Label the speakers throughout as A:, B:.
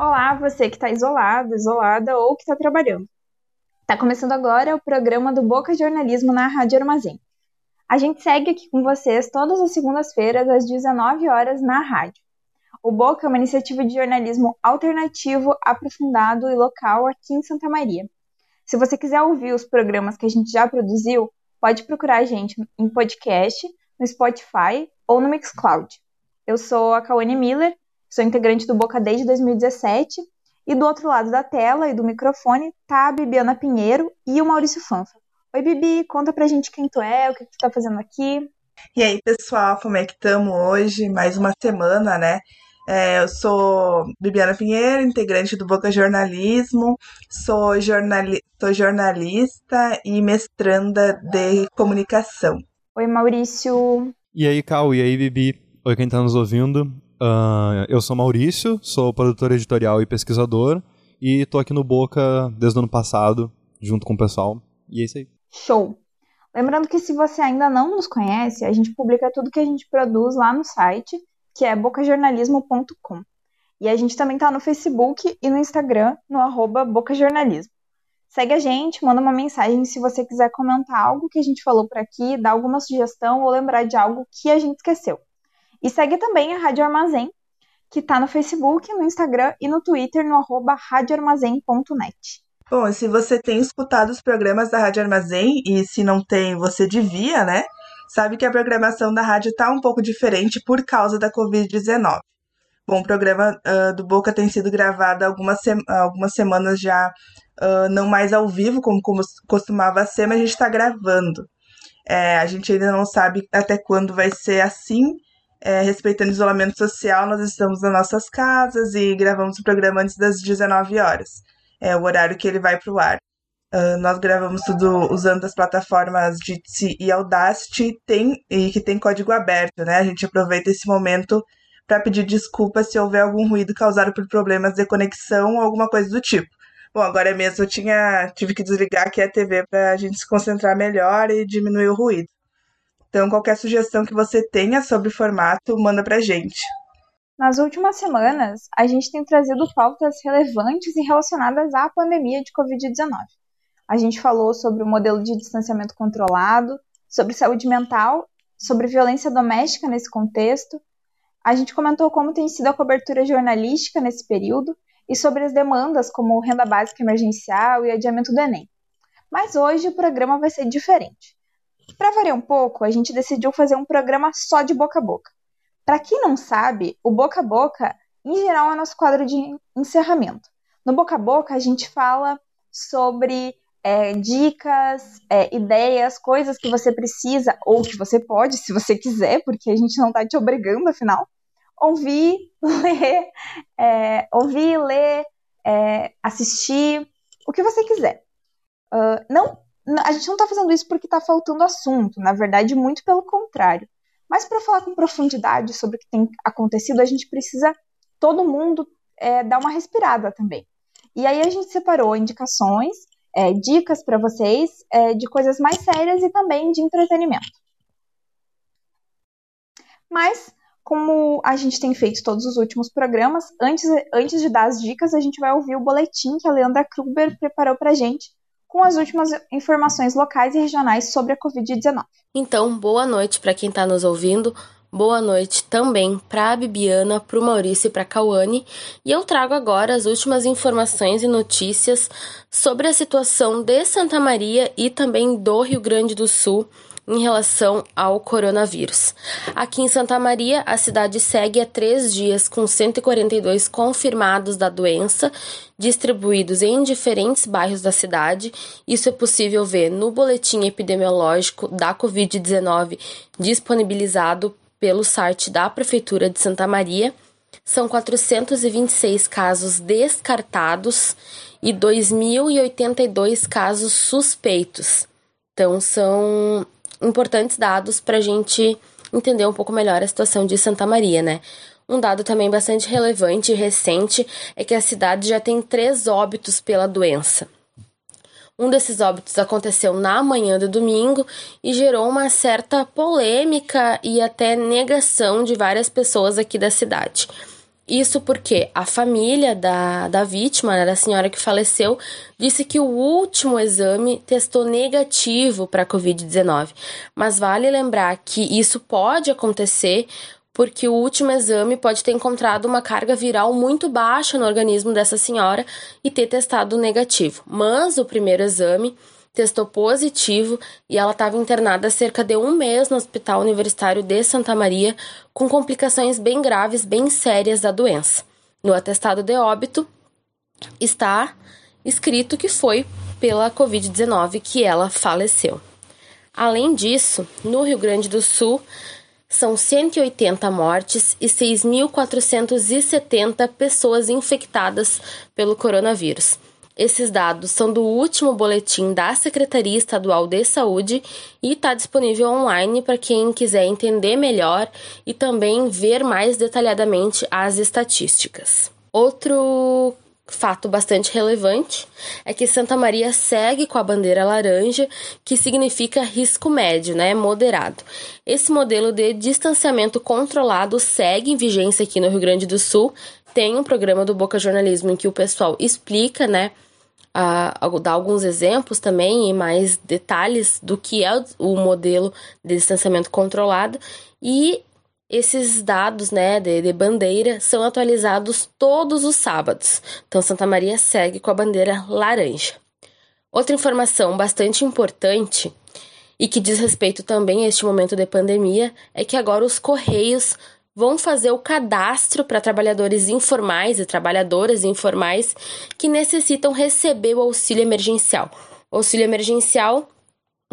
A: Olá, você que está isolado, isolada ou que está trabalhando. Está começando agora o programa do Boca Jornalismo na Rádio Armazém. A gente segue aqui com vocês todas as segundas-feiras às 19 horas na rádio. O Boca é uma iniciativa de jornalismo alternativo, aprofundado e local aqui em Santa Maria. Se você quiser ouvir os programas que a gente já produziu, pode procurar a gente em podcast, no Spotify ou no Mixcloud. Eu sou a Kawane Miller, sou integrante do Boca desde 2017 e do outro lado da tela e do microfone tá a Bibiana Pinheiro e o Maurício Fanfa. Oi, Bibi, conta pra gente quem tu é, o que tu tá fazendo aqui.
B: E aí, pessoal, como é que estamos hoje? Mais uma semana, né? É, eu sou Bibiana Pinheiro, integrante do Boca Jornalismo, sou, jornali sou jornalista e mestranda de comunicação.
A: Oi, Maurício.
C: E aí, Cal, e aí, Bibi? Oi, quem está nos ouvindo. Uh, eu sou Maurício, sou produtor editorial e pesquisador, e estou aqui no Boca desde o ano passado, junto com o pessoal. E é isso aí.
A: Show! Lembrando que se você ainda não nos conhece, a gente publica tudo que a gente produz lá no site que é bocajornalismo.com. E a gente também está no Facebook e no Instagram, no arroba bocajornalismo. Segue a gente, manda uma mensagem se você quiser comentar algo que a gente falou por aqui, dar alguma sugestão ou lembrar de algo que a gente esqueceu. E segue também a Rádio Armazém, que está no Facebook, no Instagram e no Twitter, no arroba radioarmazém.net.
B: Bom, se você tem escutado os programas da Rádio Armazém, e se não tem, você devia, né? sabe que a programação da rádio está um pouco diferente por causa da Covid-19. Bom, o programa uh, do Boca tem sido gravado algumas, se algumas semanas já, uh, não mais ao vivo, como, como costumava ser, mas a gente está gravando. É, a gente ainda não sabe até quando vai ser assim, é, respeitando o isolamento social, nós estamos nas nossas casas e gravamos o programa antes das 19 horas. É o horário que ele vai para o ar. Uh, nós gravamos tudo usando as plataformas Jitsi e Audacity tem, e que tem código aberto, né? A gente aproveita esse momento para pedir desculpas se houver algum ruído causado por problemas de conexão ou alguma coisa do tipo. Bom, agora mesmo eu tinha, tive que desligar aqui a TV para a gente se concentrar melhor e diminuir o ruído. Então, qualquer sugestão que você tenha sobre o formato, manda pra gente.
A: Nas últimas semanas, a gente tem trazido pautas relevantes e relacionadas à pandemia de Covid-19. A gente falou sobre o modelo de distanciamento controlado, sobre saúde mental, sobre violência doméstica nesse contexto. A gente comentou como tem sido a cobertura jornalística nesse período e sobre as demandas como renda básica emergencial e adiamento do Enem. Mas hoje o programa vai ser diferente. Para variar um pouco, a gente decidiu fazer um programa só de boca a boca. Para quem não sabe, o boca a boca, em geral, é nosso quadro de encerramento. No boca a boca, a gente fala sobre é, dicas, é, ideias, coisas que você precisa, ou que você pode, se você quiser, porque a gente não está te obrigando, afinal, ouvir, ler, é, ouvir, ler, é, assistir, o que você quiser. Uh, não, a gente não está fazendo isso porque está faltando assunto, na verdade, muito pelo contrário. Mas para falar com profundidade sobre o que tem acontecido, a gente precisa todo mundo é, dar uma respirada também. E aí a gente separou indicações é, dicas para vocês é, de coisas mais sérias e também de entretenimento. Mas, como a gente tem feito todos os últimos programas, antes, antes de dar as dicas, a gente vai ouvir o boletim que a Leandra Kruber preparou para a gente com as últimas informações locais e regionais sobre a Covid-19.
D: Então, boa noite para quem está nos ouvindo. Boa noite também para a Bibiana, para o Maurício e para a Cauane, e eu trago agora as últimas informações e notícias sobre a situação de Santa Maria e também do Rio Grande do Sul em relação ao coronavírus. Aqui em Santa Maria, a cidade segue há três dias com 142 confirmados da doença, distribuídos em diferentes bairros da cidade. Isso é possível ver no boletim epidemiológico da Covid-19 disponibilizado pelo site da Prefeitura de Santa Maria. são 426 casos descartados e 2.082 casos suspeitos. Então, são importantes dados para a gente entender um pouco melhor a situação de Santa Maria, né? Um dado também bastante relevante e recente é que a cidade já tem três óbitos pela doença. Um desses óbitos aconteceu na manhã do domingo e gerou uma certa polêmica e até negação de várias pessoas aqui da cidade. Isso porque a família da, da vítima, né, da senhora que faleceu, disse que o último exame testou negativo para a Covid-19. Mas vale lembrar que isso pode acontecer porque o último exame pode ter encontrado uma carga viral muito baixa no organismo dessa senhora e ter testado negativo. Mas o primeiro exame testou positivo e ela estava internada há cerca de um mês no Hospital Universitário de Santa Maria com complicações bem graves, bem sérias da doença. No atestado de óbito está escrito que foi pela Covid-19 que ela faleceu. Além disso, no Rio Grande do Sul, são 180 mortes e 6.470 pessoas infectadas pelo coronavírus. Esses dados são do último boletim da Secretaria Estadual de Saúde e está disponível online para quem quiser entender melhor e também ver mais detalhadamente as estatísticas. Outro fato bastante relevante é que Santa Maria segue com a bandeira laranja, que significa risco médio, né, moderado. Esse modelo de distanciamento controlado segue em vigência aqui no Rio Grande do Sul. Tem um programa do Boca Jornalismo em que o pessoal explica, né, uh, dar alguns exemplos também e mais detalhes do que é o modelo de distanciamento controlado e esses dados né, de, de, bandeira são atualizados todos os sábados. Então, Santa Maria segue com a bandeira laranja. Outra informação bastante importante e que diz respeito também a este momento de pandemia é que agora os Correios vão fazer o cadastro para trabalhadores informais e trabalhadoras informais que necessitam receber o auxílio emergencial. O auxílio emergencial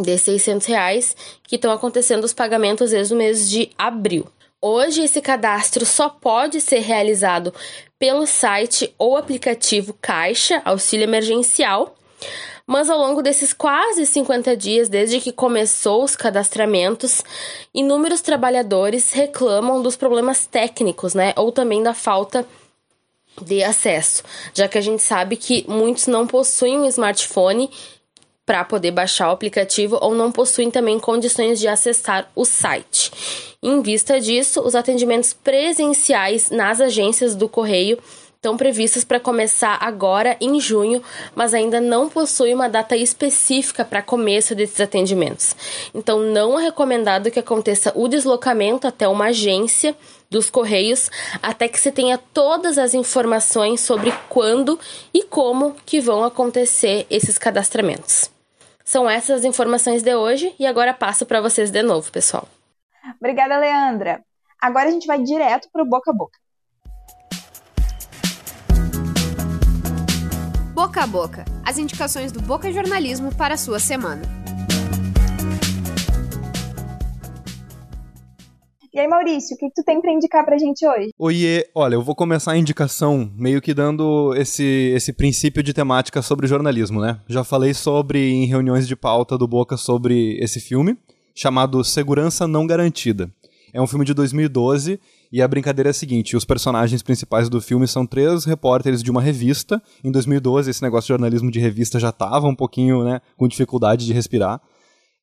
D: de 600 reais que estão acontecendo os pagamentos desde o mês de abril. Hoje, esse cadastro só pode ser realizado pelo site ou aplicativo Caixa Auxílio Emergencial. Mas ao longo desses quase 50 dias, desde que começou os cadastramentos, inúmeros trabalhadores reclamam dos problemas técnicos, né? Ou também da falta de acesso, já que a gente sabe que muitos não possuem um smartphone para poder baixar o aplicativo ou não possuem também condições de acessar o site. Em vista disso, os atendimentos presenciais nas agências do correio estão previstos para começar agora em junho, mas ainda não possui uma data específica para começo desses atendimentos. Então, não é recomendado que aconteça o deslocamento até uma agência dos Correios até que se tenha todas as informações sobre quando e como que vão acontecer esses cadastramentos. São essas as informações de hoje e agora passo para vocês de novo, pessoal.
A: Obrigada, Leandra. Agora a gente vai direto para o boca a boca.
E: Boca a boca. As indicações do Boca Jornalismo para a sua semana.
A: E aí, Maurício, o que, que tu tem para indicar pra gente hoje?
C: Oiê, olha, eu vou começar a indicação meio que dando esse, esse princípio de temática sobre jornalismo, né? Já falei sobre em reuniões de pauta do Boca sobre esse filme, chamado Segurança Não Garantida. É um filme de 2012 e a brincadeira é a seguinte: os personagens principais do filme são três repórteres de uma revista. Em 2012, esse negócio de jornalismo de revista já estava um pouquinho né, com dificuldade de respirar.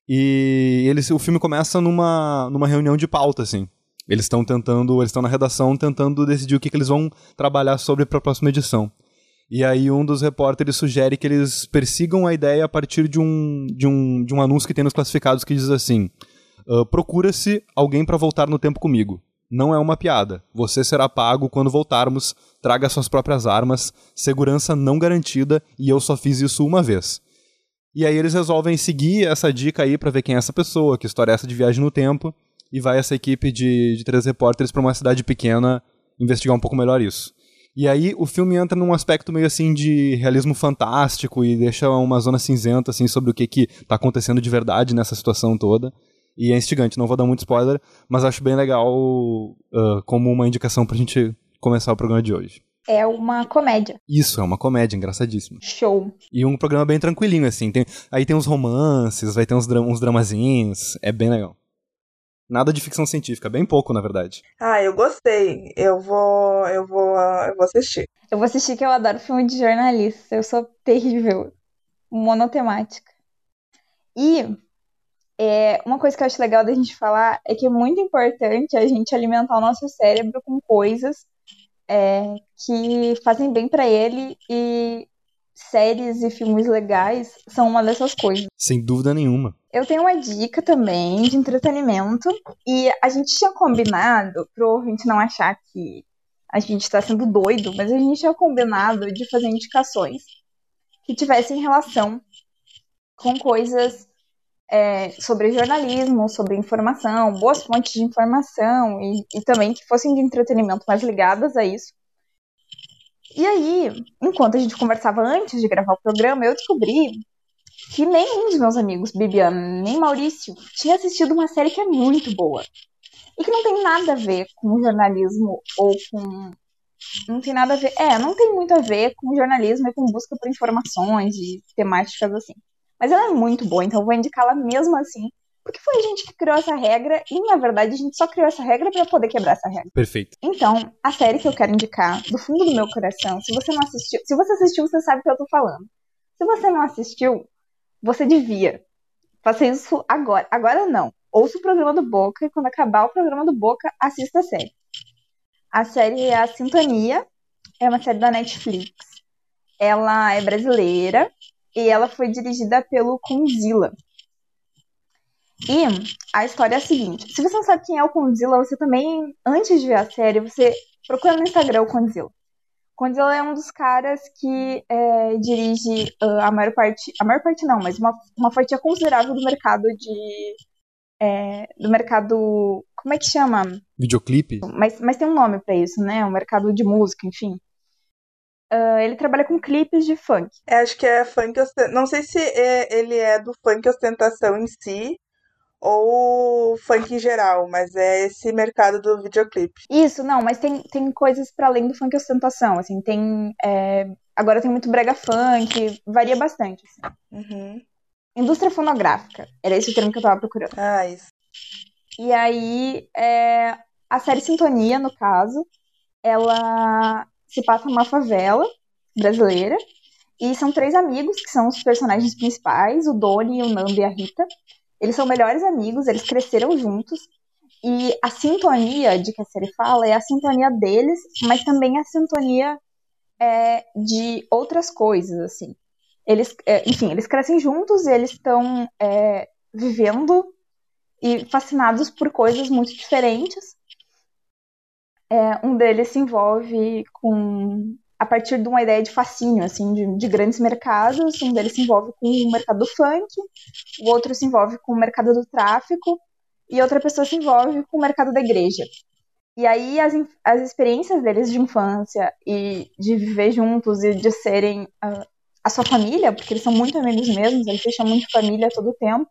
C: E eles, o filme começa numa, numa reunião de pauta, assim. Eles estão tentando, eles estão na redação tentando decidir o que, que eles vão trabalhar sobre para a próxima edição. E aí um dos repórteres sugere que eles persigam a ideia a partir de um, de um, de um anúncio que tem nos classificados que diz assim: uh, procura-se alguém para voltar no tempo comigo. Não é uma piada. Você será pago quando voltarmos. Traga suas próprias armas. Segurança não garantida e eu só fiz isso uma vez. E aí eles resolvem seguir essa dica aí para ver quem é essa pessoa, que história é essa de viagem no tempo, e vai essa equipe de, de três repórteres para uma cidade pequena investigar um pouco melhor isso. E aí o filme entra num aspecto meio assim de realismo fantástico e deixa uma zona cinzenta assim sobre o que que tá acontecendo de verdade nessa situação toda. E é instigante, não vou dar muito spoiler, mas acho bem legal uh, como uma indicação pra gente começar o programa de hoje?
A: É uma comédia.
C: Isso, é uma comédia engraçadíssima.
A: Show.
C: E um programa bem tranquilinho, assim. Tem, aí tem uns romances, vai ter uns, dra uns dramazinhos. É bem legal. Nada de ficção científica, bem pouco, na verdade.
B: Ah, eu gostei. Eu vou. Eu vou. Eu vou assistir.
A: Eu vou assistir que eu adoro filme de jornalista. Eu sou terrível. Monotemática. E é, uma coisa que eu acho legal da gente falar é que é muito importante a gente alimentar o nosso cérebro com coisas é, que fazem bem para ele e séries e filmes legais são uma dessas coisas.
C: Sem dúvida nenhuma.
A: Eu tenho uma dica também de entretenimento e a gente tinha combinado, pro ouvinte não achar que a gente está sendo doido, mas a gente tinha combinado de fazer indicações que tivessem relação com coisas é, sobre jornalismo, sobre informação, boas fontes de informação e, e também que fossem de entretenimento mais ligadas a isso. E aí, enquanto a gente conversava antes de gravar o programa, eu descobri que nenhum dos meus amigos, Bibiana nem Maurício, tinha assistido uma série que é muito boa. E que não tem nada a ver com jornalismo ou com. Não tem nada a ver. É, não tem muito a ver com jornalismo e com busca por informações e temáticas assim. Mas ela é muito boa, então eu vou indicá-la mesmo assim. Porque foi a gente que criou essa regra e, na verdade, a gente só criou essa regra para poder quebrar essa regra.
C: Perfeito.
A: Então, a série que eu quero indicar, do fundo do meu coração, se você não assistiu, se você assistiu, você sabe o que eu tô falando. Se você não assistiu, você devia fazer isso agora. Agora não. Ouça o programa do Boca e quando acabar o programa do Boca, assista a série. A série é A Sintonia, é uma série da Netflix. Ela é brasileira e ela foi dirigida pelo Conzilla. E a história é a seguinte: se você não sabe quem é o Condzilla, você também, antes de ver a série, você procura no Instagram o Condzilla. Condzilla é um dos caras que é, dirige uh, a maior parte, a maior parte não, mas uma, uma fatia considerável do mercado de. É, do mercado. Como é que chama?
C: Videoclipe?
A: Mas, mas tem um nome para isso, né? O mercado de música, enfim. Uh, ele trabalha com clipes de funk.
B: É, acho que é funk. Não sei se é, ele é do funk ostentação em si, ou funk em geral, mas é esse mercado do videoclipe.
A: Isso, não, mas tem, tem coisas para além do funk ostentação, assim, tem... É, agora tem muito brega funk, varia bastante, assim.
B: Uhum.
A: Indústria fonográfica, era esse o termo que eu tava procurando.
B: Ah, isso.
A: E aí, é, a série Sintonia, no caso, ela se passa numa favela brasileira, e são três amigos que são os personagens principais, o Doni, o Nando e a Rita, eles são melhores amigos, eles cresceram juntos. E a sintonia de que a série fala é a sintonia deles, mas também a sintonia é, de outras coisas, assim. Eles, é, enfim, eles crescem juntos e eles estão é, vivendo e fascinados por coisas muito diferentes. É, um deles se envolve com a partir de uma ideia de fascínio, assim, de, de, grandes mercados. Um deles se envolve com o mercado do funk, o outro se envolve com o mercado do tráfico e outra pessoa se envolve com o mercado da igreja. E aí as, as experiências deles de infância e de viver juntos e de serem uh, a sua família, porque eles são muito amigos mesmos, eles se chamam de família todo o tempo,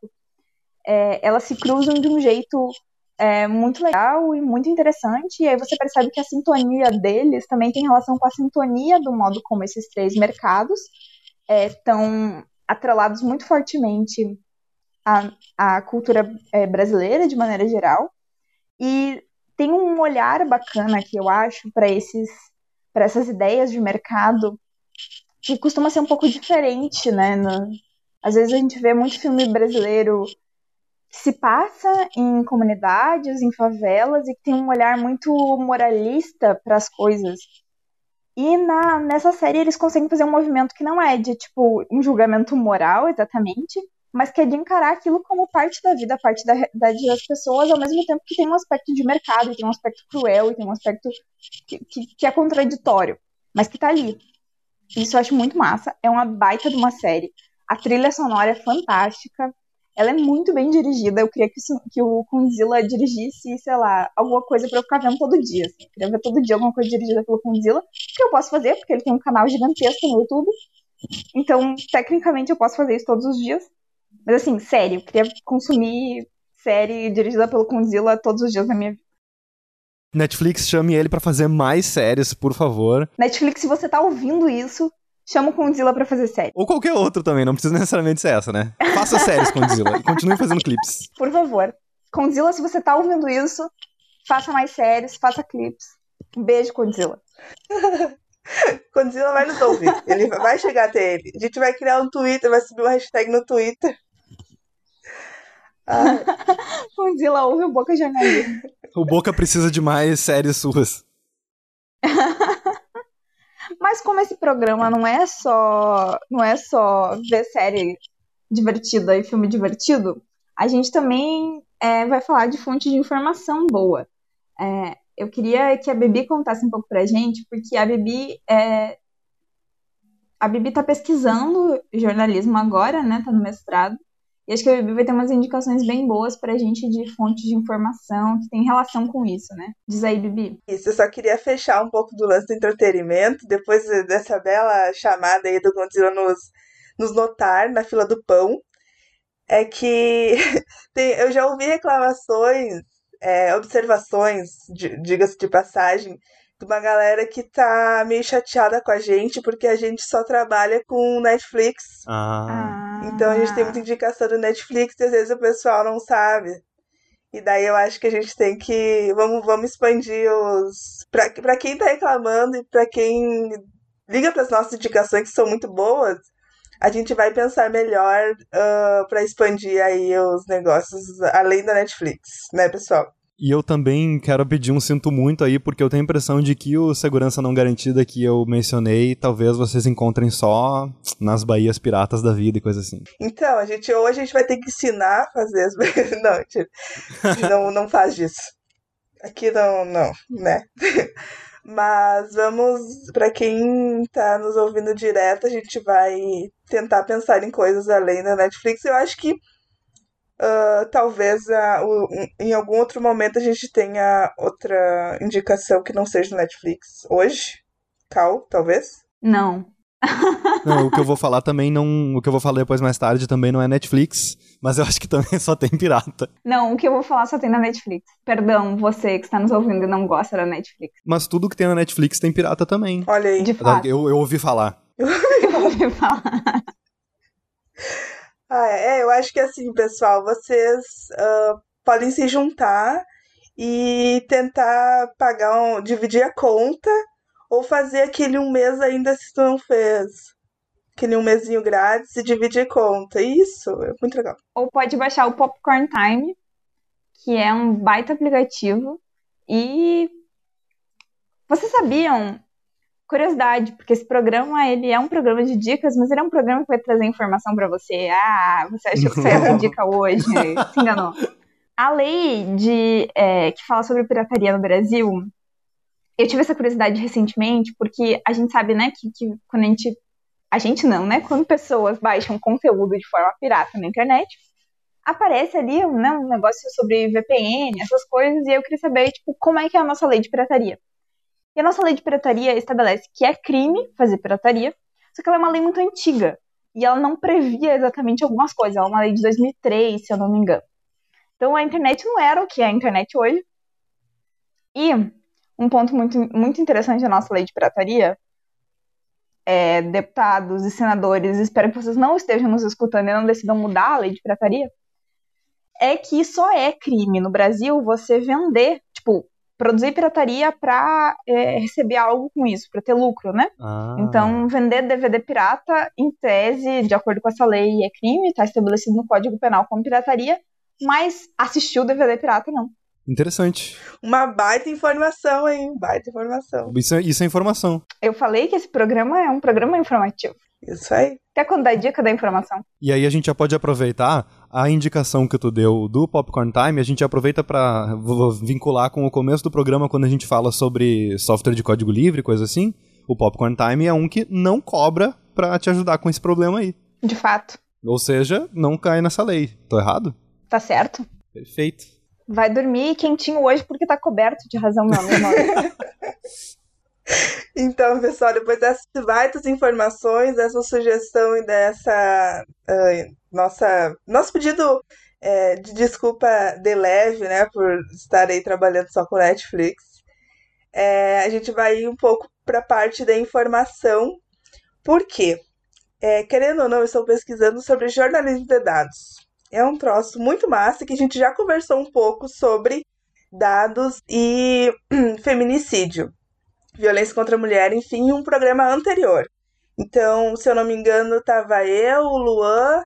A: é, elas se cruzam de um jeito é muito legal e muito interessante. E aí você percebe que a sintonia deles também tem relação com a sintonia do modo como esses três mercados estão é, atrelados muito fortemente à, à cultura é, brasileira de maneira geral. E tem um olhar bacana que eu acho para esses para essas ideias de mercado que costuma ser um pouco diferente, né? No, às vezes a gente vê muito filme brasileiro se passa em comunidades, em favelas e que tem um olhar muito moralista para as coisas. E na, nessa série eles conseguem fazer um movimento que não é de tipo um julgamento moral exatamente, mas que é de encarar aquilo como parte da vida, parte da realidade das pessoas, ao mesmo tempo que tem um aspecto de mercado, tem um aspecto cruel, tem um aspecto que, que, que é contraditório, mas que tá ali. Isso eu acho muito massa. É uma baita de uma série. A trilha sonora é fantástica. Ela é muito bem dirigida. Eu queria que, isso, que o Kunzilla dirigisse, sei lá, alguma coisa para eu ficar vendo todo dia. Assim. Eu queria ver todo dia alguma coisa dirigida pelo Kunzilla. Que eu posso fazer, porque ele tem um canal gigantesco no YouTube. Então, tecnicamente, eu posso fazer isso todos os dias. Mas, assim, sério, eu queria consumir série dirigida pelo Kunzilla todos os dias da minha vida.
C: Netflix, chame ele para fazer mais séries, por favor.
A: Netflix, se você tá ouvindo isso, chama o Condzilla pra fazer série.
C: Ou qualquer outro também, não precisa necessariamente ser essa, né? Faça séries, Condzilla, e continue fazendo clipes.
A: Por favor. Condzilla, se você tá ouvindo isso, faça mais séries, faça clipes. Um beijo, Condzilla.
B: Condzilla vai nos ouvir. Ele vai chegar até ele. A gente vai criar um Twitter, vai subir uma hashtag no Twitter. Ai.
A: Condzilla ouve o Boca Jornalismo.
C: O Boca precisa de mais séries suas.
A: Mas como esse programa não é só não é só ver série divertida e filme divertido, a gente também é, vai falar de fonte de informação boa. É, eu queria que a Bibi contasse um pouco pra gente, porque a Bibi é, a Bibi tá pesquisando jornalismo agora, né? Tá no mestrado. E acho que a Bibi vai ter umas indicações bem boas pra gente de fontes de informação que tem relação com isso, né? Diz aí, Bibi.
B: Isso, eu só queria fechar um pouco do lance do entretenimento, depois dessa bela chamada aí do Godzilla nos, nos notar na fila do pão. É que tem, eu já ouvi reclamações, é, observações, diga-se de passagem, de uma galera que tá meio chateada com a gente porque a gente só trabalha com Netflix.
C: Ah.
B: Então a gente tem muita indicação do Netflix e às vezes o pessoal não sabe. E daí eu acho que a gente tem que. Vamos, vamos expandir os. Pra, pra quem tá reclamando e pra quem liga para as nossas indicações que são muito boas, a gente vai pensar melhor uh, para expandir aí os negócios além da Netflix, né, pessoal?
C: E eu também quero pedir um sinto muito aí, porque eu tenho a impressão de que o segurança não garantida que eu mencionei, talvez vocês encontrem só nas baías piratas da vida e coisa assim.
B: Então, a gente hoje a gente vai ter que ensinar a fazer as não, não, não faz disso. Aqui não, não, né? Mas vamos, para quem tá nos ouvindo direto, a gente vai tentar pensar em coisas além da Netflix. Eu acho que Uh, talvez uh, uh, em algum outro momento a gente tenha outra indicação que não seja Netflix. Hoje? Cal, talvez?
A: Não.
C: não, o que eu vou falar também não. O que eu vou falar depois mais tarde também não é Netflix, mas eu acho que também só tem pirata.
A: Não, o que eu vou falar só tem na Netflix. Perdão, você que está nos ouvindo e não gosta da Netflix.
C: Mas tudo que tem na Netflix tem pirata também.
B: Olha aí.
A: De fato.
C: Eu, eu ouvi falar.
A: eu ouvi falar.
B: Ah, é, eu acho que assim, pessoal, vocês uh, podem se juntar e tentar pagar um, dividir a conta ou fazer aquele um mês ainda se tu não fez. Aquele um mesinho grátis e dividir a conta. Isso, é muito legal.
A: Ou pode baixar o Popcorn Time, que é um baita aplicativo. E vocês sabiam curiosidade, porque esse programa ele é um programa de dicas, mas ele é um programa que vai trazer informação para você. Ah, você achou que você ia dica hoje? Se enganou. A lei de, é, que fala sobre pirataria no Brasil, eu tive essa curiosidade recentemente, porque a gente sabe, né, que, que quando a gente. A gente não, né? Quando pessoas baixam conteúdo de forma pirata na internet, aparece ali né, um negócio sobre VPN, essas coisas, e eu queria saber, tipo, como é que é a nossa lei de pirataria. E a nossa lei de pirataria estabelece que é crime fazer pirataria, só que ela é uma lei muito antiga. E ela não previa exatamente algumas coisas. Ela é uma lei de 2003, se eu não me engano. Então a internet não era o que é a internet hoje. E um ponto muito, muito interessante da nossa lei de pirataria é, deputados e senadores, espero que vocês não estejam nos escutando e não decidam mudar a lei de pirataria, é que só é crime no Brasil você vender, produzir pirataria para é, receber algo com isso, para ter lucro, né?
C: Ah.
A: Então, vender DVD pirata, em tese, de acordo com essa lei, é crime, está estabelecido no Código Penal como pirataria, mas assistir o DVD pirata não.
C: Interessante.
B: Uma baita informação, hein? Baita informação.
C: Isso é, isso é informação.
A: Eu falei que esse programa é um programa informativo.
B: Isso aí.
A: Quer quando dá dica da informação?
C: E aí a gente já pode aproveitar a indicação que tu deu do Popcorn Time, a gente aproveita para vincular com o começo do programa quando a gente fala sobre software de código livre, coisa assim. O Popcorn Time é um que não cobra para te ajudar com esse problema aí.
A: De fato.
C: Ou seja, não cai nessa lei. Tô errado?
A: Tá certo.
C: Perfeito.
A: Vai dormir quentinho hoje porque tá coberto de razão, meu amigo.
B: Então, pessoal, depois dessas várias informações, dessa sugestão e dessa uh, nossa nosso pedido é, de desculpa de leve, né, por estar aí trabalhando só com Netflix, É, a gente vai ir um pouco para a parte da informação. Por quê? É, querendo ou não, eu estou pesquisando sobre jornalismo de dados. É um troço muito massa que a gente já conversou um pouco sobre dados e feminicídio, violência contra a mulher, enfim, em um programa anterior. Então, se eu não me engano, tava eu, o Luan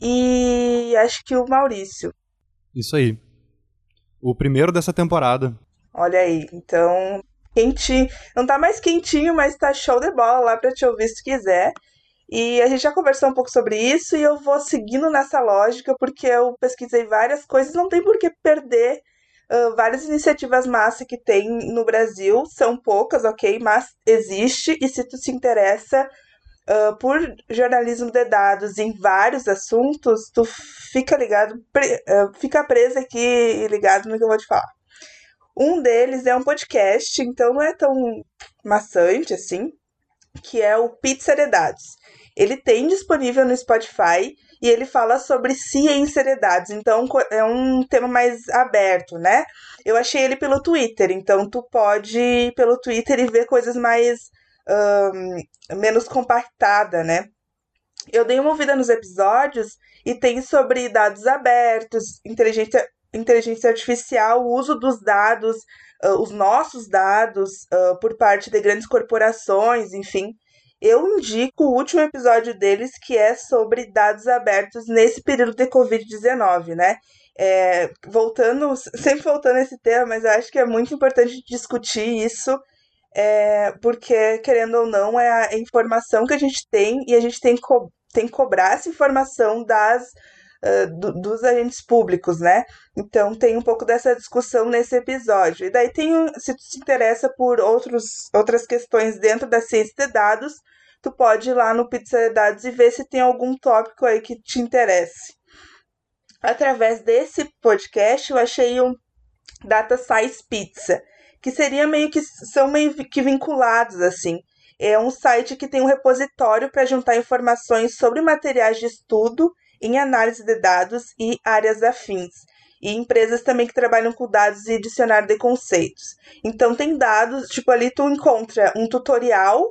B: e acho que o Maurício.
C: Isso aí. O primeiro dessa temporada.
B: Olha aí, então quentinho. Não tá mais quentinho, mas tá show de bola lá pra te ouvir se quiser. E a gente já conversou um pouco sobre isso e eu vou seguindo nessa lógica porque eu pesquisei várias coisas, não tem por que perder uh, várias iniciativas massa que tem no Brasil. São poucas, ok, mas existe e se tu se interessa uh, por jornalismo de dados em vários assuntos, tu fica ligado, pre, uh, fica preso aqui e ligado no que eu vou te falar. Um deles é um podcast, então não é tão maçante assim, que é o Pizza de Dados. Ele tem disponível no Spotify e ele fala sobre ciência de dados, então é um tema mais aberto, né? Eu achei ele pelo Twitter, então tu pode ir pelo Twitter e ver coisas mais um, menos compactada, né? Eu dei uma ouvida nos episódios e tem sobre dados abertos, inteligência, inteligência artificial, o uso dos dados, uh, os nossos dados, uh, por parte de grandes corporações, enfim. Eu indico o último episódio deles, que é sobre dados abertos nesse período de Covid-19, né? É, voltando, sempre voltando a esse tema, mas eu acho que é muito importante discutir isso é, porque, querendo ou não, é a informação que a gente tem e a gente tem que, co tem que cobrar essa informação das, uh, do, dos agentes públicos, né? Então, tem um pouco dessa discussão nesse episódio. E daí, tem, se tu se interessa por outros, outras questões dentro da ciência de dados, tu pode ir lá no Pizza de Dados e ver se tem algum tópico aí que te interesse. Através desse podcast, eu achei um Data Science Pizza que seria meio que são meio que vinculados assim. É um site que tem um repositório para juntar informações sobre materiais de estudo em análise de dados e áreas afins. E empresas também que trabalham com dados e dicionário de conceitos. Então tem dados, tipo ali tu encontra um tutorial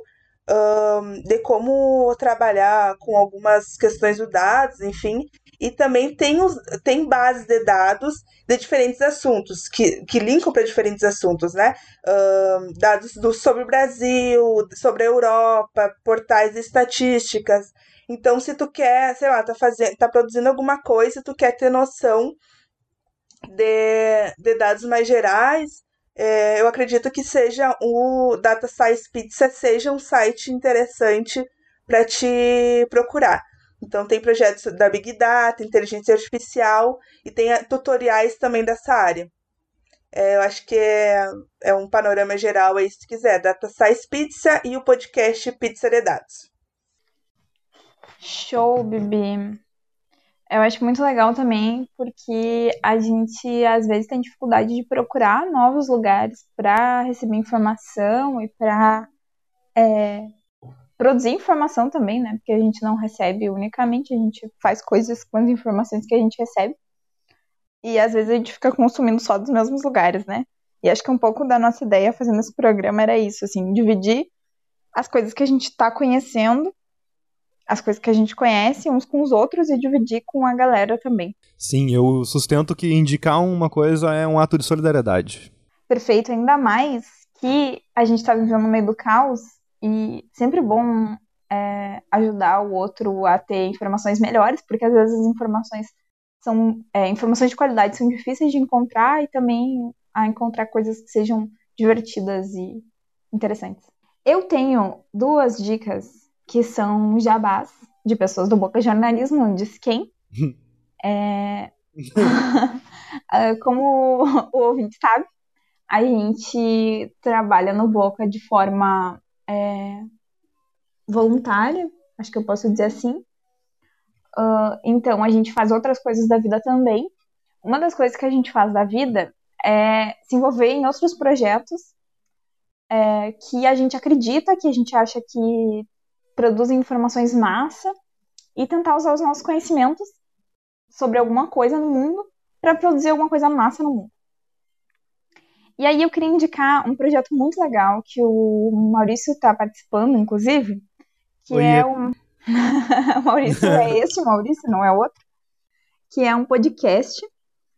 B: um, de como trabalhar com algumas questões do dados, enfim, e também tem, os, tem bases de dados de diferentes assuntos, que, que linkam para diferentes assuntos, né? Um, dados do, sobre o Brasil, sobre a Europa, portais de estatísticas. Então, se tu quer, sei lá, tá, fazendo, tá produzindo alguma coisa, tu quer ter noção de, de dados mais gerais, é, eu acredito que seja o Data Science Pizza seja um site interessante para te procurar. Então, tem projetos da Big Data, inteligência artificial e tem eh, tutoriais também dessa área. É, eu acho que é, é, um panorama geral aí, se quiser. Data Science Pizza e o podcast Pizza de Dados.
A: Show, Bibi. Eu acho muito legal também, porque a gente às vezes tem dificuldade de procurar novos lugares para receber informação e para é, produzir informação também, né? Porque a gente não recebe unicamente, a gente faz coisas com as informações que a gente recebe. E às vezes a gente fica consumindo só dos mesmos lugares, né? E acho que um pouco da nossa ideia fazendo esse programa era isso, assim, dividir as coisas que a gente está conhecendo, as coisas que a gente conhece uns com os outros e dividir com a galera também.
C: Sim, eu sustento que indicar uma coisa é um ato de solidariedade.
A: Perfeito, ainda mais que a gente está vivendo no meio do caos e sempre bom é, ajudar o outro a ter informações melhores, porque às vezes as informações são é, informações de qualidade são difíceis de encontrar e também a encontrar coisas que sejam divertidas e interessantes. Eu tenho duas dicas que são jabás de pessoas do Boca Jornalismo, não disse quem. é... Como o ouvinte sabe, a gente trabalha no Boca de forma é, voluntária, acho que eu posso dizer assim. Uh, então, a gente faz outras coisas da vida também. Uma das coisas que a gente faz da vida é se envolver em outros projetos é, que a gente acredita, que a gente acha que produzem informações massa e tentar usar os nossos conhecimentos sobre alguma coisa no mundo para produzir alguma coisa massa no mundo. E aí eu queria indicar um projeto muito legal que o Maurício está participando, inclusive, que Oi, é um. Maurício é esse, Maurício, não é outro. Que é um podcast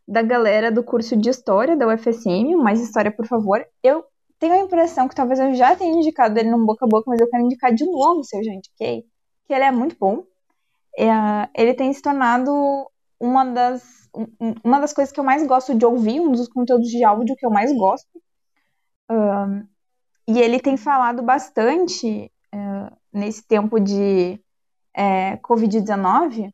A: da galera do curso de História da UFSM, Mais História, por favor. Eu tenho a impressão que talvez eu já tenha indicado ele no boca a boca, mas eu quero indicar de novo se eu já indiquei, que ele é muito bom. É, ele tem se tornado uma das, uma das coisas que eu mais gosto de ouvir, um dos conteúdos de áudio que eu mais gosto. Uh, e ele tem falado bastante uh, nesse tempo de é, Covid-19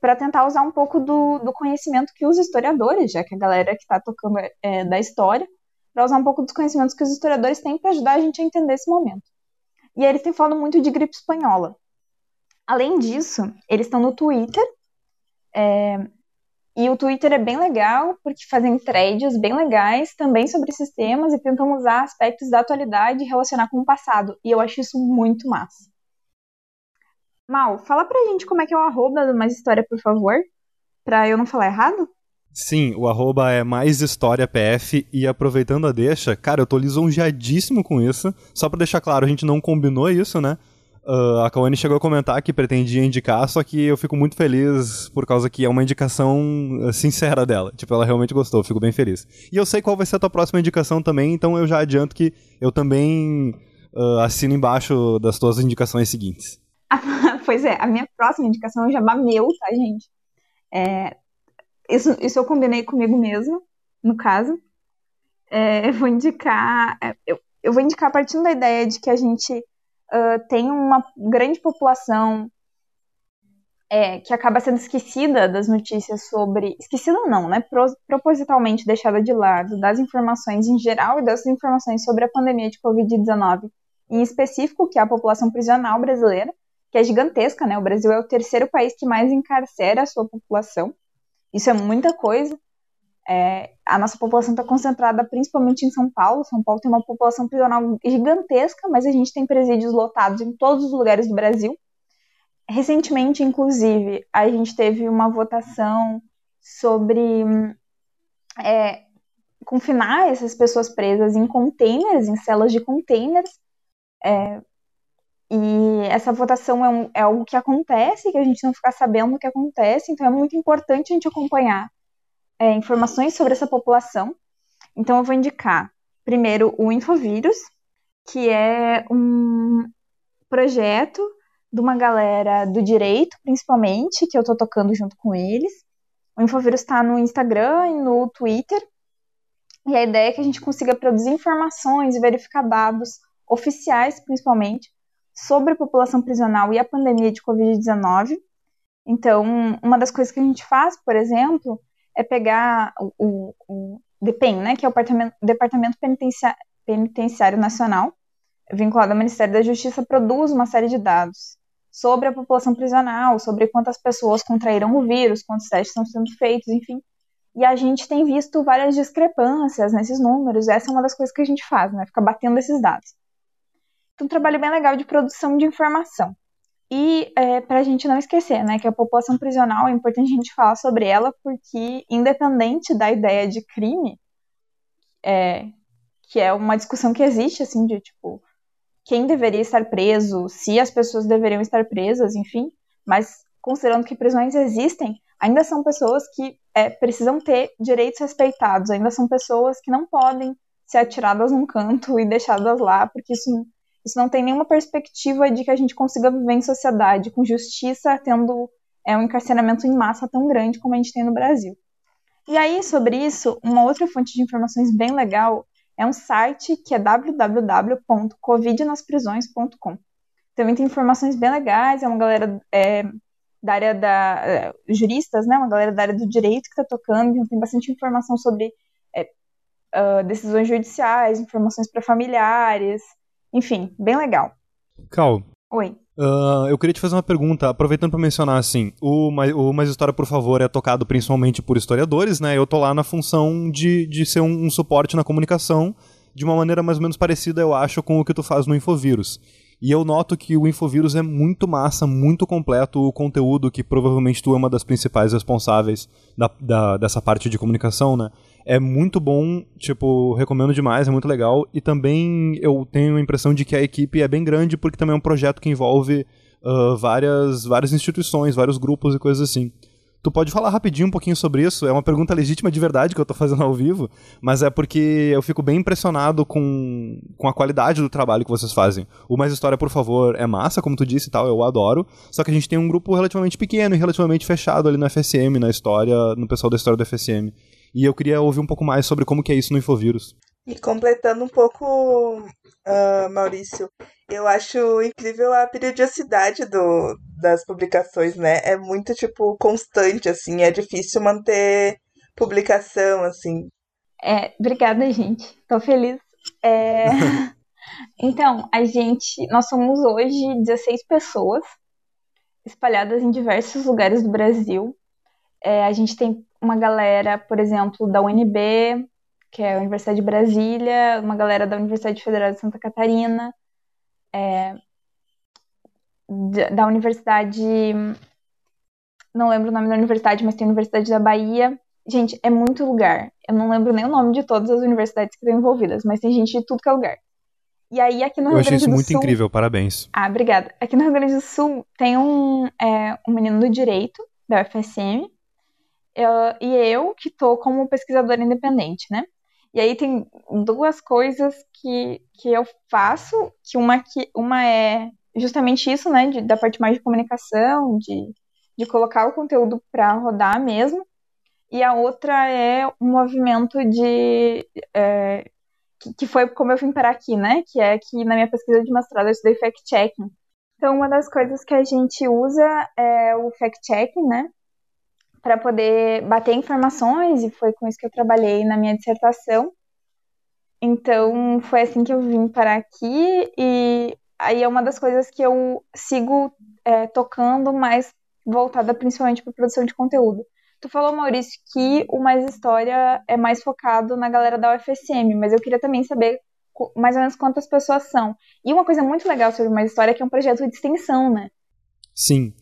A: para tentar usar um pouco do, do, conhecimento que os historiadores, já que a galera que está tocando é, da história, para usar um pouco dos conhecimentos que os historiadores têm para ajudar a gente a entender esse momento. E aí eles têm falado muito de gripe espanhola. Além disso, eles estão no Twitter, é, e o Twitter é bem legal, porque fazem threads bem legais também sobre esses temas e tentam usar aspectos da atualidade e relacionar com o passado. E eu acho isso muito massa. Mal, fala pra gente como é que é o arroba do Mais História, por favor, pra eu não falar errado.
C: Sim, o arroba é mais história PF e aproveitando a deixa, cara, eu tô lisonjeadíssimo com isso. Só pra deixar claro, a gente não combinou isso, né? Uh, a Kawane chegou a comentar que pretendia indicar, só que eu fico muito feliz por causa que é uma indicação uh, sincera dela. Tipo, ela realmente gostou, fico bem feliz. E eu sei qual vai ser a tua próxima indicação também, então eu já adianto que eu também uh, assino embaixo das tuas indicações seguintes.
A: pois é, a minha próxima indicação é um jabá meu, tá, gente? É, isso, isso eu combinei comigo mesmo, no caso. É, eu vou indicar. É, eu, eu vou indicar partindo da ideia de que a gente uh, tem uma grande população é, que acaba sendo esquecida das notícias sobre. Esquecida não, né? Pro, propositalmente deixada de lado das informações em geral e das informações sobre a pandemia de Covid-19, em específico, que é a população prisional brasileira, que é gigantesca, né? O Brasil é o terceiro país que mais encarcera a sua população. Isso é muita coisa. É, a nossa população está concentrada principalmente em São Paulo. São Paulo tem uma população prisional gigantesca, mas a gente tem presídios lotados em todos os lugares do Brasil. Recentemente, inclusive, a gente teve uma votação sobre é, confinar essas pessoas presas em containers, em celas de containers. É, e essa votação é, um, é, algo que acontece, que a gente não fica sabendo o que acontece, então é muito importante a gente acompanhar é, informações sobre essa população. Então eu vou indicar primeiro o Infovírus, que é um projeto de uma galera do direito, principalmente, que eu estou tocando junto com eles. O Infovírus está no Instagram e no Twitter. E a ideia é que a gente consiga produzir informações e verificar dados oficiais, principalmente, sobre a população prisional e a pandemia de Covid-19. Então, uma das coisas que a gente faz, por exemplo, é pegar o, o, o né, que é o Departamento, Departamento Penitenciário, Penitenciário Nacional, vinculado ao Ministério da Justiça, produz uma série de dados sobre a população prisional, sobre quantas pessoas contraíram o vírus, quantos testes estão sendo feitos, enfim. E a gente tem visto várias discrepâncias nesses números. Essa é uma das coisas que a gente faz, né? Fica batendo esses dados um trabalho bem legal de produção de informação. E é, para a gente não esquecer, né, que a população prisional é importante a gente falar sobre ela, porque independente da ideia de crime, é, que é uma discussão que existe, assim, de tipo, quem deveria estar preso, se as pessoas deveriam estar presas, enfim, mas considerando que prisões existem, ainda são pessoas que é, precisam ter direitos respeitados, ainda são pessoas que não podem ser atiradas num canto e deixadas lá, porque isso isso não tem nenhuma perspectiva de que a gente consiga viver em sociedade com justiça, tendo é, um encarceramento em massa tão grande como a gente tem no Brasil. E aí, sobre isso, uma outra fonte de informações bem legal é um site que é www.covidnasprisões.com. Também tem informações bem legais, é uma galera é, da área da. É, juristas, né? Uma galera da área do direito que está tocando, então tem bastante informação sobre é, uh, decisões judiciais, informações para familiares, enfim, bem legal.
C: Cal.
A: Oi.
C: Uh, eu queria te fazer uma pergunta, aproveitando para mencionar assim, o Mais, o Mais História, por favor, é tocado principalmente por historiadores, né? Eu tô lá na função de, de ser um, um suporte na comunicação, de uma maneira mais ou menos parecida, eu acho, com o que tu faz no Infovírus. E eu noto que o Infovírus é muito massa, muito completo o conteúdo, que provavelmente tu é uma das principais responsáveis da, da, dessa parte de comunicação, né? É muito bom, tipo, recomendo demais, é muito legal. E também eu tenho a impressão de que a equipe é bem grande, porque também é um projeto que envolve uh, várias, várias instituições, vários grupos e coisas assim. Tu pode falar rapidinho um pouquinho sobre isso? É uma pergunta legítima de verdade que eu tô fazendo ao vivo, mas é porque eu fico bem impressionado com, com a qualidade do trabalho que vocês fazem. O Mais História, por favor, é massa, como tu disse e tal, eu adoro. Só que a gente tem um grupo relativamente pequeno e relativamente fechado ali no FSM, na história, no pessoal da história do FSM. E eu queria ouvir um pouco mais sobre como que é isso no Infovírus.
B: E completando um pouco, uh, Maurício, eu acho incrível a periodicidade do, das publicações, né? É muito, tipo, constante, assim, é difícil manter publicação, assim.
A: É, obrigada, gente. Tô feliz. É... então, a gente, nós somos hoje 16 pessoas espalhadas em diversos lugares do Brasil. É, a gente tem uma galera, por exemplo, da UNB, que é a Universidade de Brasília, uma galera da Universidade Federal de Santa Catarina, é, da Universidade. Não lembro o nome da universidade, mas tem a Universidade da Bahia. Gente, é muito lugar. Eu não lembro nem o nome de todas as universidades que estão envolvidas, mas tem gente de tudo que é lugar. E aí, aqui no
C: Eu
A: Rio
C: achei
A: Grande
C: isso
A: do
C: muito
A: Sul.
C: incrível, parabéns.
A: Ah, obrigada. Aqui no Rio Grande do Sul tem um, é, um menino do direito, da UFSM, eu- e eu que tô como pesquisadora independente, né? E aí tem duas coisas que, que eu faço, que uma, que uma é justamente isso, né, de- da parte mais de comunicação, de, de colocar o conteúdo para rodar mesmo, e a outra é um movimento de... é, que, que foi como eu vim parar aqui, né, que é que na minha pesquisa de mestrado eu estudei fact-checking. Então, uma das coisas que a gente usa é o fact-checking, né, para poder bater informações, e foi com isso que eu trabalhei na minha dissertação. Então, foi assim que eu vim parar aqui, e aí é uma das coisas que eu sigo é, tocando, mais voltada principalmente para produção de conteúdo. Tu falou, Maurício, que o Mais História é mais focado na galera da UFSM, mas eu queria também saber mais ou menos quantas pessoas são. E uma coisa muito legal sobre o Mais História é que é um projeto de extensão, né?
C: Sim.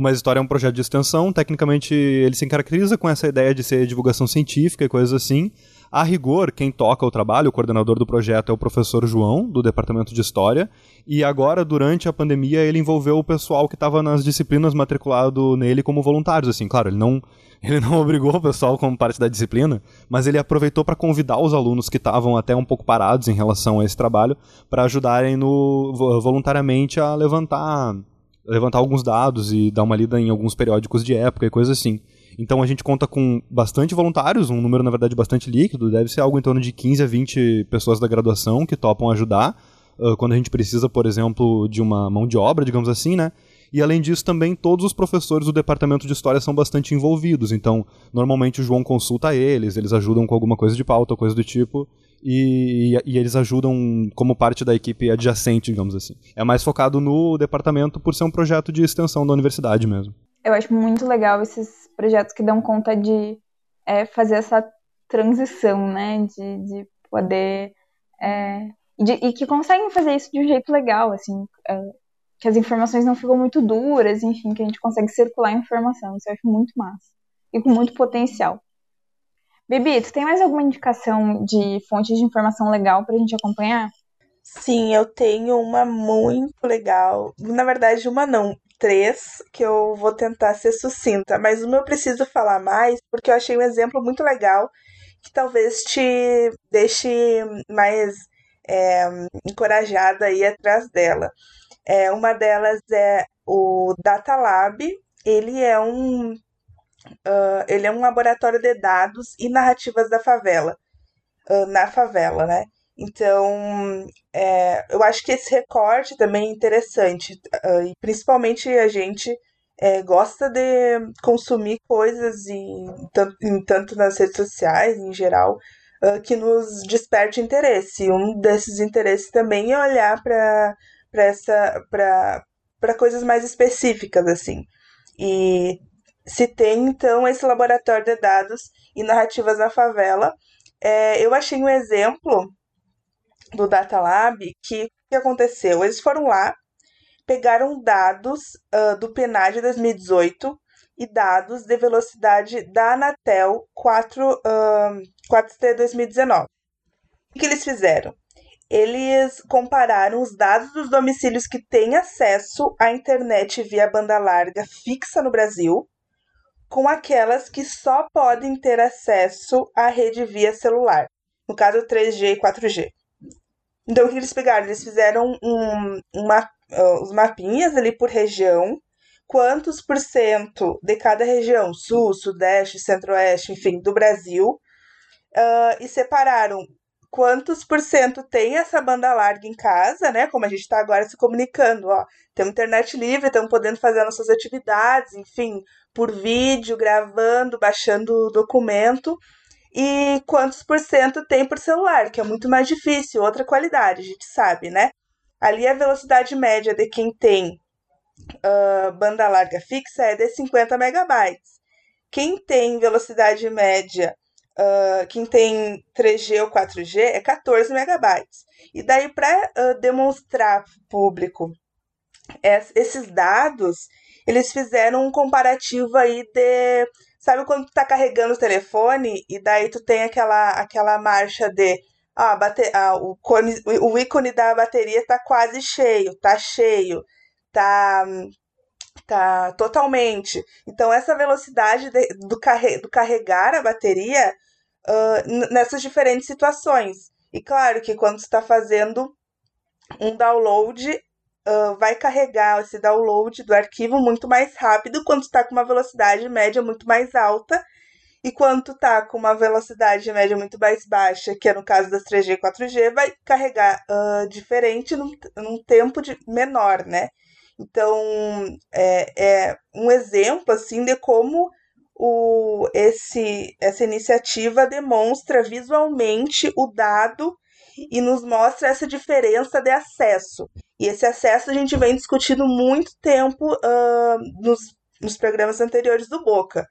C: Mais História é um projeto de extensão, tecnicamente ele se caracteriza com essa ideia de ser divulgação científica e coisas assim. A rigor, quem toca o trabalho, o coordenador do projeto é o professor João, do Departamento de História, e agora, durante a pandemia, ele envolveu o pessoal que estava nas disciplinas matriculado nele como voluntários, assim, claro, ele não, ele não obrigou o pessoal como parte da disciplina, mas ele aproveitou para convidar os alunos que estavam até um pouco parados em relação a esse trabalho para ajudarem no, vo- voluntariamente a levantar levantar alguns dados e dar uma lida em alguns periódicos de época e coisas assim. Então a gente conta com bastante voluntários, um número na verdade bastante líquido, deve ser algo em torno de 15 a 20 pessoas da graduação que topam ajudar, ah, quando a gente precisa, por exemplo, de uma mão de obra, digamos assim, né? E além disso, também todos os professores do departamento de história são bastante envolvidos. Então, normalmente o João consulta eles, eles ajudam com alguma coisa de pauta, coisa do tipo, e, e eles ajudam como parte da equipe adjacente, digamos assim. É mais focado no departamento por ser um projeto de extensão da universidade mesmo.
A: Eu acho muito legal esses projetos que dão conta de é, fazer essa transição, né? De, de poder. é, e, de- e que conseguem fazer isso de um jeito legal, assim. é, que as informações não ficam muito duras, enfim, que a gente consegue circular a informação. Isso eu acho muito massa. E com muito potencial. Bibi, tu tem mais alguma indicação de fontes de informação legal pra gente acompanhar?
B: Sim, eu tenho uma muito legal. Na verdade, uma não, três, que eu vou tentar ser sucinta. Mas uma eu preciso falar mais, porque eu achei um exemplo muito legal que talvez te deixe mais é, encorajada aí atrás dela. É, uma delas é o Data Lab. Ele é um ah, ele é um laboratório de dados e narrativas da favela, ah, na favela, né? Então, é, eu acho que esse recorte também é interessante, ah, e principalmente a gente é, gosta de consumir coisas em, tan- em tanto nas redes sociais, em geral, que nos desperte interesse. E um desses interesses também é olhar para essa para coisas mais específicas assim. E se tem então esse laboratório de dados e narrativas na favela, é, eu achei um exemplo do Data Lab que que aconteceu? Eles foram lá, pegaram dados ah, do PNAD 2018, e dados de velocidade da Anatel 4, uh, 4T 2019. O que eles fizeram? Eles compararam os dados dos domicílios que têm acesso à internet via banda larga fixa no Brasil com aquelas que só podem ter acesso à rede via celular, no caso 3G e 4G. Então, o que eles pegaram? Eles fizeram um, uma, uh, os mapinhas ali por região, quantos por cento de cada região, sul, sudeste, centro-oeste, enfim, do Brasil, uh, e separaram quantos por cento tem essa banda larga em casa, né? Como a gente está agora se comunicando, ó. Temos internet livre, estamos podendo fazer nossas atividades, enfim, por vídeo, gravando, baixando o documento. E quantos por cento tem por celular, que é muito mais difícil, outra qualidade, a gente sabe, né? Ali a velocidade média de quem tem uh, banda larga fixa é de 50 megabytes. Quem tem velocidade média uh, quem tem 3G ou 4G é 14 megabytes. E daí, para uh, demonstrar para o público esses dados, eles fizeram um comparativo aí de. Sabe quando tu tá carregando o telefone e daí tu tem aquela, aquela marcha de. Ah, bate, ah, o, cone, o ícone da bateria tá quase cheio, tá cheio, tá tá totalmente. Então, essa velocidade de, do, carre, do carregar a bateria uh, nessas diferentes situações. E claro que quando está fazendo um download, vai carregar esse download do arquivo muito mais rápido quando está com uma velocidade média muito mais alta. E quando está com uma velocidade média muito mais baixa, que é no caso das 3G e 4G, vai carregar uh, diferente num, num tempo de, menor, né? Então, é, é um exemplo, assim, de como o, esse, essa iniciativa demonstra visualmente o dado e nos mostra essa diferença de acesso. E esse acesso a gente vem discutindo muito tempo uh, nos, nos programas anteriores do Boca.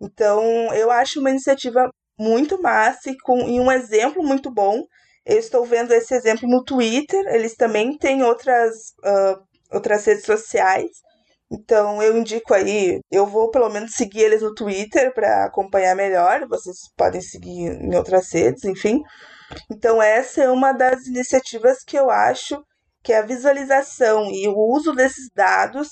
B: Então, eu acho uma iniciativa muito massa e, com, e um exemplo muito bom. Eu estou vendo esse exemplo no Twitter, eles também têm outras, uh, outras redes sociais. Então eu indico aí, eu vou pelo menos seguir eles no Twitter para acompanhar melhor. Vocês podem seguir em outras redes, enfim. Então essa é uma das iniciativas que eu acho que é a visualização e o uso desses dados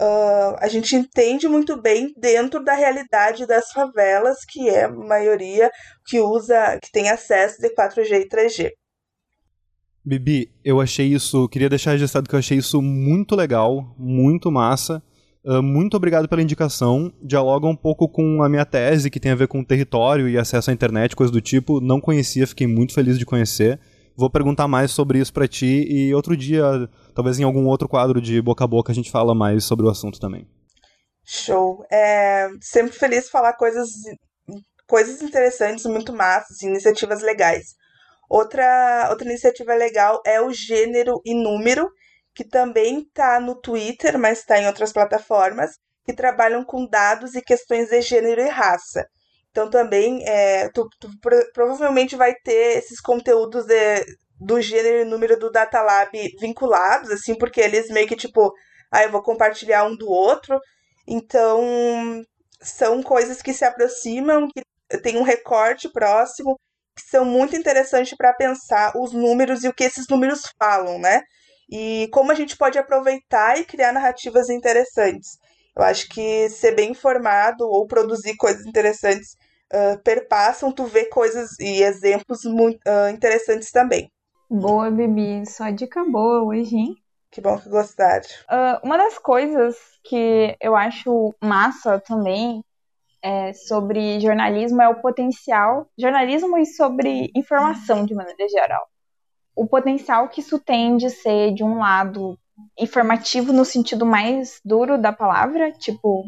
B: uh, a gente entende muito bem dentro da realidade das favelas, que é a maioria que usa, que tem acesso de 4G e 3G.
C: Bibi, eu achei isso, queria deixar registrado que eu achei isso muito legal, muito massa. Uh, muito obrigado pela indicação. Dialoga um pouco com a minha tese, que tem a ver com território e acesso à internet, coisa do tipo. Não conhecia, fiquei muito feliz de conhecer. Vou perguntar mais sobre isso para ti e outro dia, talvez em algum outro quadro de boca a boca, a gente fala mais sobre o assunto também.
B: Show. É, sempre feliz falar coisas, coisas interessantes, muito massas, iniciativas legais. Outra, outra iniciativa legal é o Gênero e Número, que também está no Twitter, mas está em outras plataformas, que trabalham com dados e questões de gênero e raça. Então também é, tu, tu provavelmente vai ter esses conteúdos de, do gênero e número do Datalab vinculados, assim, porque eles meio que tipo, ah, eu vou compartilhar um do outro. Então são coisas que se aproximam, que tem um recorte próximo que são muito interessantes para pensar os números e o que esses números falam, né? E como a gente pode aproveitar e criar narrativas interessantes. Eu acho que ser bem informado ou produzir coisas interessantes uh, perpassam, tu vê coisas e exemplos muito uh, interessantes também.
A: Boa, Bibi. Só dica boa hoje, hein?
B: Que bom que gostaram.
A: Uh, uma das coisas que eu acho massa também é, sobre jornalismo é o potencial, jornalismo e sobre informação de maneira geral. O potencial que isso tem de ser, de um lado, informativo no sentido mais duro da palavra, tipo,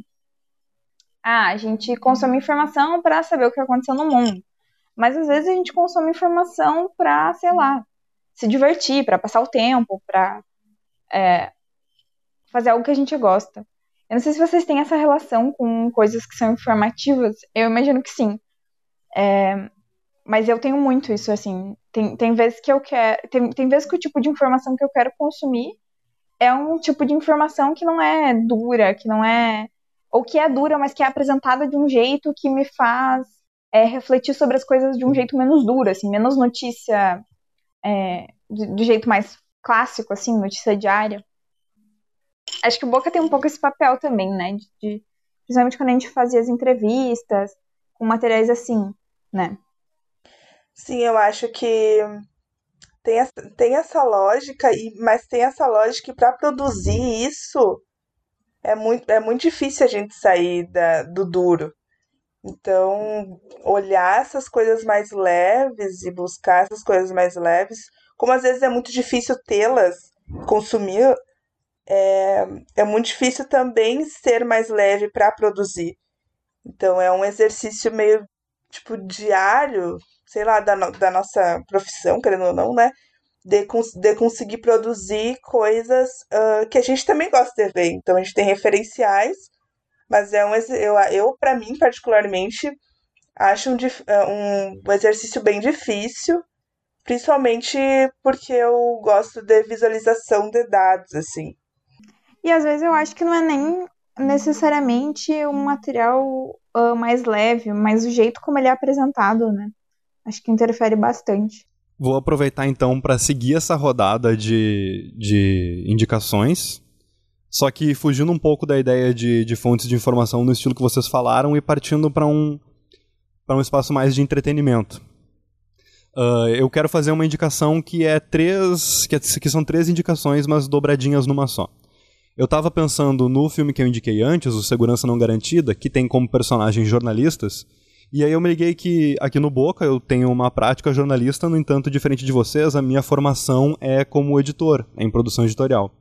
A: ah, a gente consome informação para saber o que aconteceu no mundo. Mas às vezes a gente consome informação para, sei lá, se divertir, para passar o tempo, para é, fazer algo que a gente gosta. Eu não sei se vocês têm essa relação com coisas que são informativas. Eu imagino que sim. É, mas eu tenho muito isso, assim. Tem, tem vezes que eu quero. Tem, tem vezes que o tipo de informação que eu quero consumir é um tipo de informação que não é dura, que não é ou que é dura, mas que é apresentada de um jeito que me faz é, refletir sobre as coisas de um jeito menos duro, assim, menos notícia é, de, jeito mais clássico, assim, notícia diária. Acho que o Boca tem um pouco esse papel também, né? De, de, principalmente quando a gente fazia as entrevistas com materiais assim, né?
B: Sim, eu acho que tem essa, tem essa lógica, e, mas tem essa lógica que para produzir isso é muito, é muito difícil a gente sair da, do duro. Então, olhar essas coisas mais leves e buscar essas coisas mais leves, como às vezes é muito difícil tê-las, consumir, é, é muito difícil também ser mais leve para produzir. Então, é um exercício meio, tipo, diário, sei lá, da, da nossa profissão, querendo ou não, né? De, de conseguir produzir coisas uh, que a gente também gosta de ver. Então, a gente tem referenciais mas é um eu, eu para mim particularmente acho um, um exercício bem difícil, principalmente porque eu gosto de visualização de dados assim.
A: E às vezes eu acho que não é nem necessariamente um material uh, mais leve, mas o jeito como ele é apresentado, né? Acho que interfere bastante.
C: Vou aproveitar então para seguir essa rodada de, de indicações só que fugindo um pouco da ideia de, de fontes de informação no estilo que vocês falaram e partindo para um, um espaço mais de entretenimento. Uh, eu quero fazer uma indicação que é três. Que, é, que são três indicações, mas dobradinhas numa só. Eu estava pensando no filme que eu indiquei antes, o Segurança Não Garantida, que tem como personagens jornalistas. E aí eu me liguei que aqui no Boca eu tenho uma prática jornalista, no entanto, diferente de vocês, a minha formação é como editor, é em produção editorial.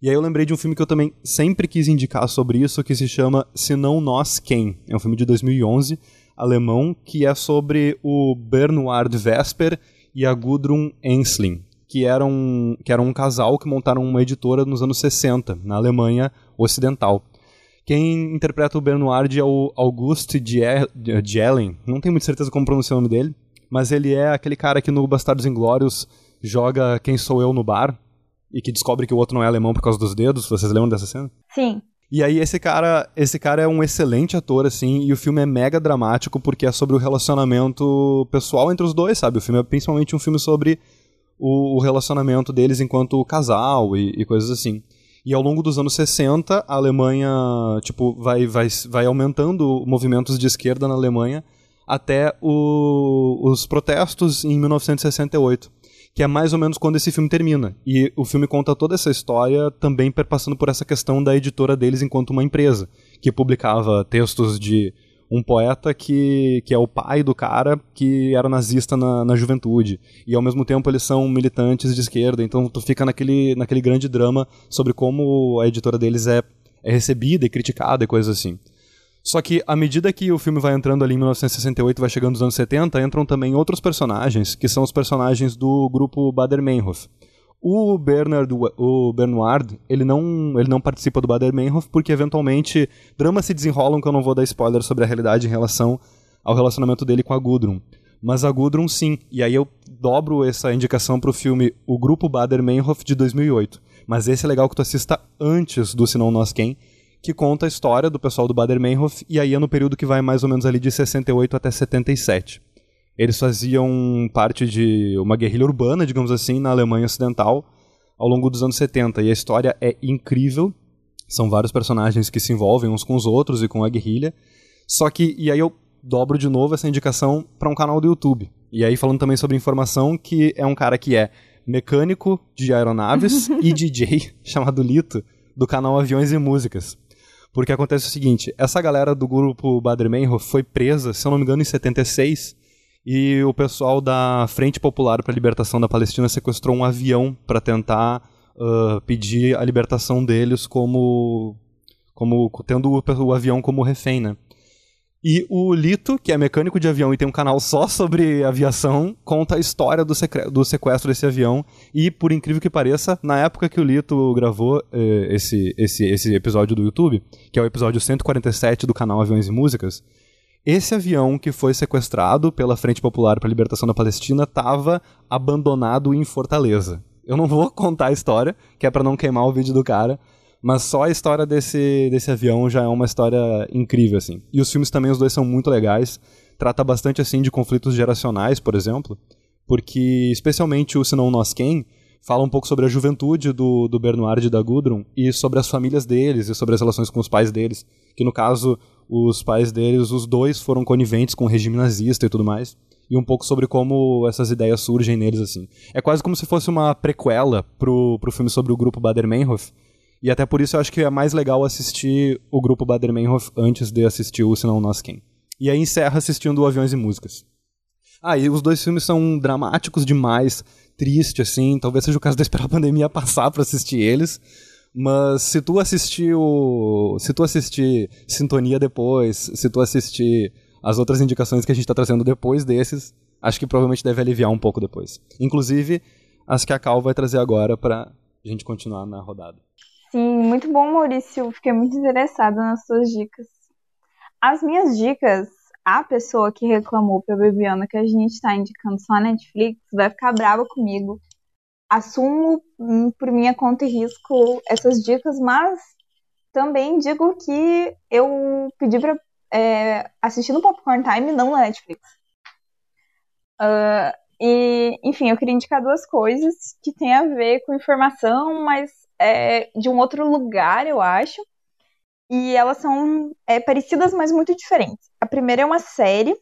C: E aí eu lembrei de um filme que eu também sempre quis indicar sobre isso, que se chama Se Não Nós Quem. É um filme de 2011, alemão, que é sobre o Bernhard Vesper e a Gudrun Ensling, que eram, que eram um casal que montaram uma editora nos anos 60, na Alemanha Ocidental. Quem interpreta o Bernhard é o August Jelen, não tenho muita certeza como pronunciar o nome dele, mas ele é aquele cara que no Bastardos Inglórios joga Quem Sou Eu no bar, e que descobre que o outro não é alemão por causa dos dedos. Vocês lembram dessa cena?
A: Sim.
C: E aí esse cara, esse cara é um excelente ator assim, e o filme é mega dramático porque é sobre o relacionamento pessoal entre os dois, sabe? O filme é principalmente um filme sobre o, o relacionamento deles enquanto casal e, e, coisas assim. E ao longo dos anos 60, a Alemanha, tipo, vai vai vai aumentando movimentos de esquerda na Alemanha até o, os protestos em 1968 que é mais ou menos quando esse filme termina. E o filme conta toda essa história também perpassando por essa questão da editora deles enquanto uma empresa, que publicava textos de um poeta que, que é o pai do cara que era nazista na, na juventude. E ao mesmo tempo eles são militantes de esquerda, então tu fica naquele, naquele grande drama sobre como a editora deles é, é recebida e criticada e coisas assim. Só que à medida que o filme vai entrando ali em 1968 vai chegando nos anos 70, entram também outros personagens, que são os personagens do grupo Bader-Meinhof. O Bernard, o Bernard, ele não, ele não participa do Bader-Meinhof porque eventualmente dramas se desenrolam que eu não vou dar spoiler sobre a realidade em relação ao relacionamento dele com a Gudrun. Mas a Gudrun sim, e aí eu dobro essa indicação pro filme O Grupo Bader-Meinhof de 2008. Mas esse é legal que tu assista antes do Senão Nós Quem, que conta a história do pessoal do Bader-Meinhof, e aí é no período que vai mais ou menos ali de 68 até 77. Eles faziam parte de uma guerrilha urbana, digamos assim, na Alemanha Ocidental, ao longo dos anos 70, e a história é incrível. São vários personagens que se envolvem uns com os outros e com a guerrilha. Só que, e aí eu dobro de novo essa indicação para um canal do YouTube. E aí falando também sobre informação, que é um cara que é mecânico de aeronaves e DJ, chamado Lito, do canal Aviões e Músicas. Porque acontece o seguinte, essa galera do grupo Bader-Meinhof foi presa, se eu não me engano, em 76, e o pessoal da Frente Popular para a Libertação da Palestina sequestrou um avião para tentar uh, pedir a libertação deles como como tendo o, o avião como refém, né? E o Lito, que é mecânico de avião e tem um canal só sobre aviação, conta a história do, do sequestro desse avião. E, por incrível que pareça, na época que o Lito gravou eh, esse, esse, esse episódio do YouTube, que é o episódio 147 do canal Aviões e Músicas, esse avião que foi sequestrado pela Frente Popular para a Libertação da Palestina estava abandonado em Fortaleza. Eu não vou contar a história, que é para não queimar o vídeo do cara, Mas só a história desse, desse avião já é uma história incrível, assim. E os filmes também, os dois são muito legais. Trata bastante, assim, de conflitos geracionais, por exemplo. Porque, especialmente o Senão Nós Quem, fala um pouco sobre a juventude do, do Bernard e da Gudrun e sobre as famílias deles e sobre as relações com os pais deles. Que, no caso, os pais deles, os dois foram coniventes com o regime nazista e tudo mais e um pouco sobre como essas ideias surgem neles, assim. É quase como se fosse uma prequela pro, pro filme sobre o grupo Bader-Meinhof, e até por isso eu acho que é mais legal assistir o grupo Bader-Meinhof antes de assistir o Senão Nós Quem. E aí encerra assistindo Aviões e Músicas. Ah, e os dois filmes são dramáticos demais, triste, assim, talvez seja o caso de esperar a pandemia passar para assistir eles, mas se tu assistir o... se tu assistir Sintonia depois, se tu assistir as outras indicações que a gente está trazendo depois desses, acho que provavelmente deve aliviar um pouco depois. Inclusive, as que a Cal vai trazer agora para a gente continuar na rodada.
A: Sim, muito bom, Maurício. Fiquei muito interessada nas suas dicas. As minhas dicas, a pessoa que reclamou pra Bebiana que a gente está indicando só a Netflix vai ficar brava comigo. Assumo hum, por minha conta e risco essas dicas, mas também digo que eu pedi para é, assistindo Popcorn Time, não na Netflix. Uh, e, enfim, eu queria indicar duas coisas que tem a ver com informação, mas é, de um outro lugar, eu acho. E elas são é, parecidas, mas muito diferentes. A primeira é uma série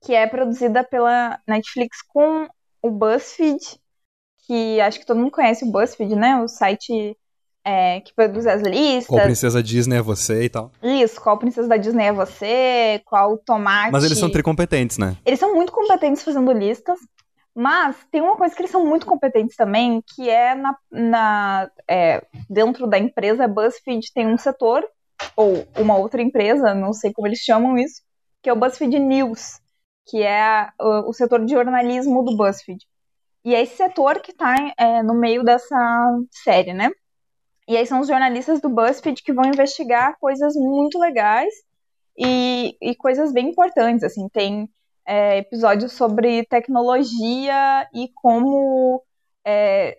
A: que é produzida pela Netflix com o BuzzFeed, que acho que todo mundo conhece o BuzzFeed, né? O site é, que produz as listas.
C: Qual princesa Disney é você e tal.
A: Isso, qual princesa da Disney é você, qual tomate.
C: Mas eles são tricompetentes, né?
A: Eles são muito competentes fazendo listas, mas tem uma coisa que eles são muito competentes também, que é na, na é, dentro da empresa BuzzFeed tem um setor, ou uma outra empresa, não sei como eles chamam isso, que é o BuzzFeed News, que é o, o setor de jornalismo do BuzzFeed. E é esse setor que está é, no meio dessa série, né? E aí são os jornalistas do BuzzFeed que vão investigar coisas muito legais e, e coisas bem importantes, assim, tem é, episódios sobre tecnologia e como é,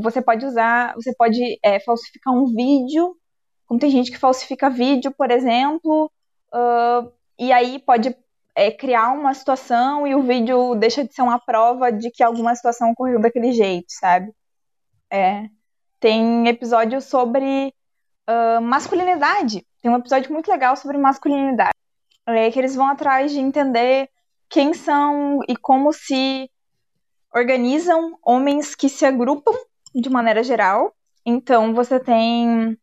A: você pode usar, você pode é, falsificar um vídeo, como tem gente que falsifica vídeo, por exemplo, uh, e aí pode é, criar uma situação e o vídeo deixa de ser uma prova de que alguma situação ocorreu daquele jeito, sabe? É. Tem episódio sobre uh, masculinidade. Tem um episódio muito legal sobre masculinidade. É que eles vão atrás de entender quem são e como se organizam homens que se agrupam de maneira geral. Então você tem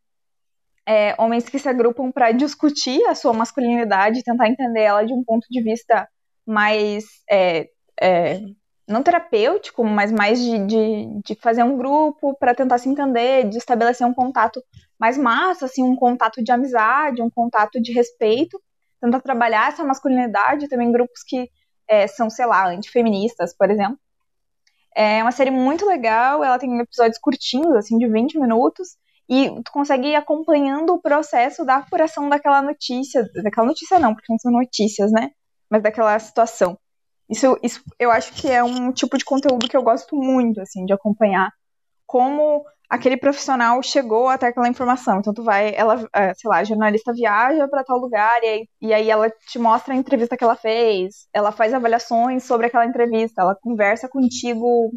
A: é, homens que se agrupam para discutir a sua masculinidade, tentar entender ela de um ponto de vista mais é, é, não terapêutico, mas mais de, de, de fazer um grupo para tentar se entender, de estabelecer um contato mais massa, assim, um contato de amizade, um contato de respeito, tentar trabalhar essa masculinidade, também grupos que é, são, sei lá, antifeministas, por exemplo. É uma série muito legal, ela tem episódios curtinhos, assim, de 20 minutos, e tu consegue ir acompanhando o processo da apuração daquela notícia, daquela notícia não, porque não são notícias, né, mas daquela situação. Isso, isso eu acho que é um tipo de conteúdo que eu gosto muito, assim, de acompanhar. Como aquele profissional chegou até aquela informação. Então tu vai, ela, é, sei lá, a jornalista viaja para tal lugar e aí, e aí ela te mostra a entrevista que ela fez, ela faz avaliações sobre aquela entrevista, ela conversa contigo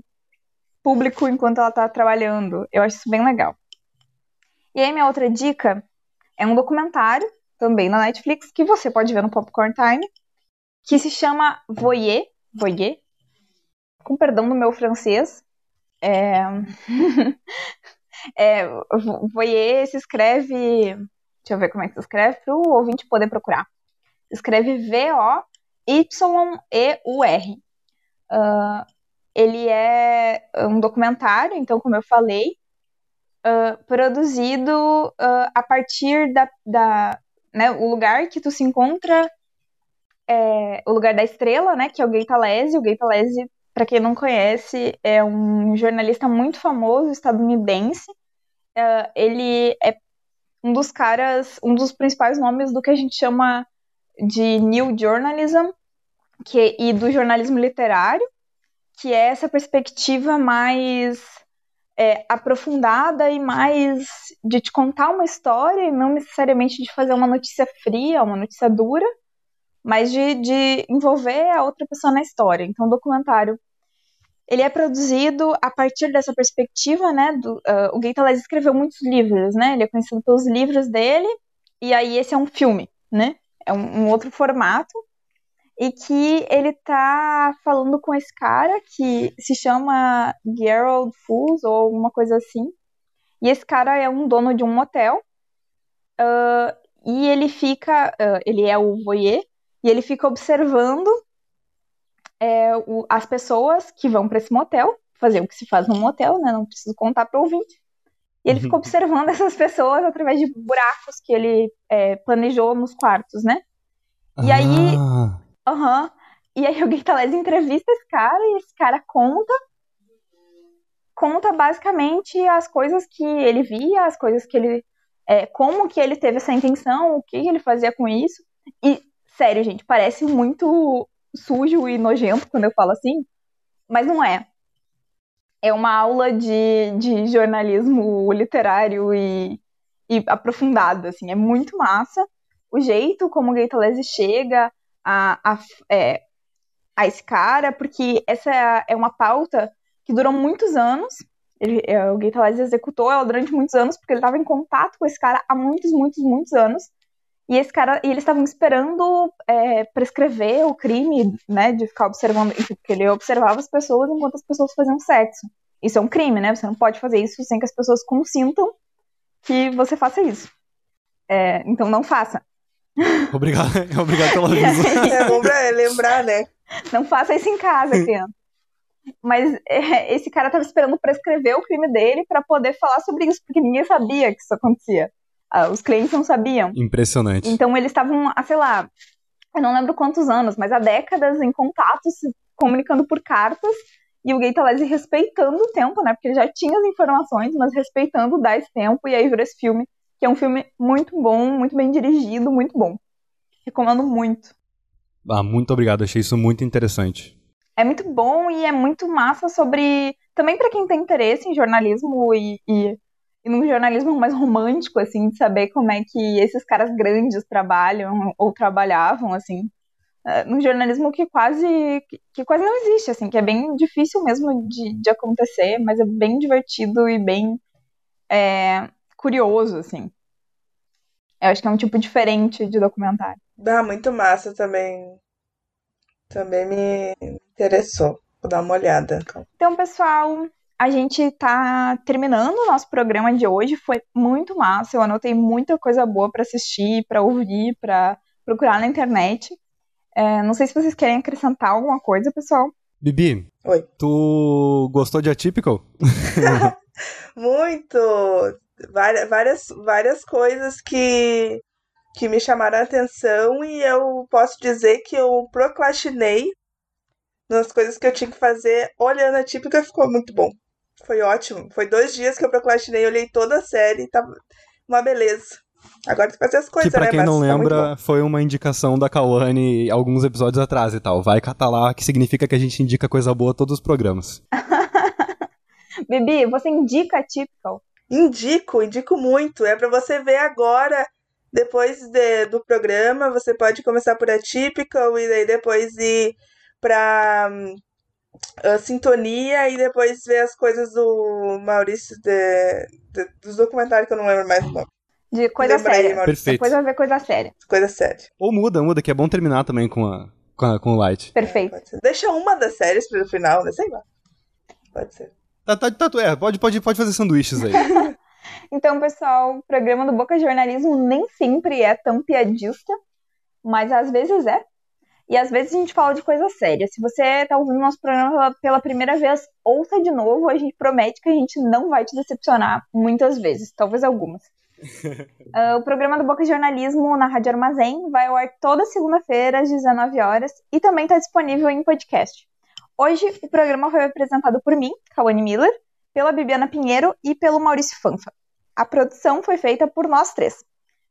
A: público enquanto ela tá trabalhando. Eu acho isso bem legal. E aí minha outra dica é um documentário também na Netflix que você pode ver no Popcorn Time, que se chama Voyer, Voyer, com perdão do meu francês. É... é, Voyer se escreve. Deixa eu ver como é que se escreve para o ouvinte poder procurar. Escreve V-O-Y-E-U-R. Uh, ele é um documentário, então, como eu falei, uh, produzido uh, a partir da, da né, o lugar que tu se encontra é, O Lugar da Estrela, né, que é o Gay Talese. O Gay Talese, para quem não conhece, é um jornalista muito famoso estadunidense. É, ele é um dos caras, um dos principais nomes do que a gente chama de New Journalism, que, e do jornalismo literário, que é essa perspectiva mais é, aprofundada e mais de te contar uma história e não necessariamente de fazer uma notícia fria, uma notícia dura, mas de, de envolver a outra pessoa na história. Então, o documentário ele é produzido a partir dessa perspectiva, né? Do, uh, o Gaetalese escreveu muitos livros, né? Ele é conhecido pelos livros dele, e aí esse é um filme, né? É um, um outro formato, e que ele tá falando com esse cara que se chama Gerald Fools, ou alguma coisa assim, e esse cara é um dono de um motel, uh, e ele fica, uh, ele é o voyeur, e ele fica observando é, o, as pessoas que vão para esse motel, fazer o que se faz num motel, né? Não preciso contar para ouvinte. E ele fica uhum. observando essas pessoas através de buracos que ele é, planejou nos quartos, né? E ah. aí. Uhum, e aí o Guitalés entrevista esse cara e esse cara conta. Conta basicamente as coisas que ele via, as coisas que ele. É, como que ele teve essa intenção, o que ele fazia com isso. E sério, gente, parece muito sujo e nojento quando eu falo assim, mas não é. É uma aula de, de jornalismo literário e, e aprofundado, assim, é muito massa. O jeito como o Gaetalese chega a, a, é, a esse cara, porque essa é uma pauta que durou muitos anos. Ele, é, o Gaetalese executou ela durante muitos anos, porque ele estava em contato com esse cara há muitos, muitos, muitos anos. E esse cara, e eles estavam esperando é, prescrever o crime, né, de ficar observando, porque ele observava as pessoas enquanto as pessoas faziam sexo. Isso é um crime, né? Você não pode fazer isso sem que as pessoas consintam que você faça isso. É, então não faça.
C: Obrigado, obrigado pelo aviso.
B: é bom pra lembrar, né?
A: Não faça isso em casa, criança. Mas é, esse cara estava esperando prescrever o crime dele para poder falar sobre isso, porque ninguém sabia que isso acontecia. Uh, os clientes não sabiam.
C: Impressionante.
A: Então eles estavam, ah, sei lá, eu não lembro quantos anos, mas há décadas em contato, se comunicando por cartas, e o Gaetalese respeitando o tempo, né? Porque ele já tinha as informações, mas respeitando dar esse tempo, e aí virou esse filme, que é um filme muito bom, muito bem dirigido, muito bom. Recomendo muito.
C: Ah, muito obrigado, achei isso muito interessante.
A: É muito bom e é muito massa sobre. Também para quem tem interesse em jornalismo e, e e num jornalismo mais romântico, assim, de saber como é que esses caras grandes trabalham ou trabalhavam, assim, uh, num jornalismo que quase que, que, quase não existe, assim, que é bem difícil mesmo de, de acontecer, mas é bem divertido e bem é, curioso, assim. Eu acho que é um tipo diferente de documentário.
B: Dá muito massa também. Também me interessou. Vou dar uma olhada.
A: Então, pessoal, a gente está terminando o nosso programa de hoje. Foi muito massa. Eu anotei muita coisa boa para assistir, para ouvir, para procurar na internet. É, não sei se vocês querem acrescentar alguma coisa, pessoal.
C: Bibi,
B: Oi.
C: tu gostou de Atypical?
B: muito! Várias, várias, várias coisas que, que me chamaram a atenção e eu posso dizer que eu procrastinei nas coisas que eu tinha que fazer olhando a típica ficou muito bom. Foi ótimo. Foi dois dias que eu procrastinei, olhei toda a série, tava uma beleza. Agora tem que fazer as coisas,
C: que, pra
B: né?
C: quem não tá lembra, tá foi uma indicação da Kawane alguns episódios atrás e tal. Vai catar lá, que significa que a gente indica coisa boa todos os programas.
A: Bibi, você indica a Typical?
B: Indico, indico muito. É para você ver agora, depois de, do programa, você pode começar por Atypical e daí depois ir pra a sintonia e depois ver as coisas do Maurício de, de, dos documentários que eu não lembro mais o nome.
A: De coisa séria.
C: Perfeito.
A: Depois vai ver coisa séria.
B: Coisa séria.
C: Ou muda, muda, que é bom terminar também com, a, com, a, com o Light.
A: Perfeito.
B: É, Deixa uma das séries pro final, né? Sei lá. Pode ser.
C: Tá, tá, tá, é, pode, pode, pode fazer sanduíches aí.
A: então, pessoal, o programa do Boca Jornalismo nem sempre é tão piadista, mas às vezes é. E às vezes a gente fala de coisa séria. Se você está ouvindo nosso programa pela primeira vez, ouça de novo. A gente promete que a gente não vai te decepcionar muitas vezes, talvez algumas. uh, o programa do Boca Jornalismo na Rádio Armazém vai ao ar toda segunda-feira às 19 horas e também está disponível em podcast. Hoje o programa foi apresentado por mim, Kawane Miller, pela Bibiana Pinheiro e pelo Maurício Fanfa. A produção foi feita por nós três.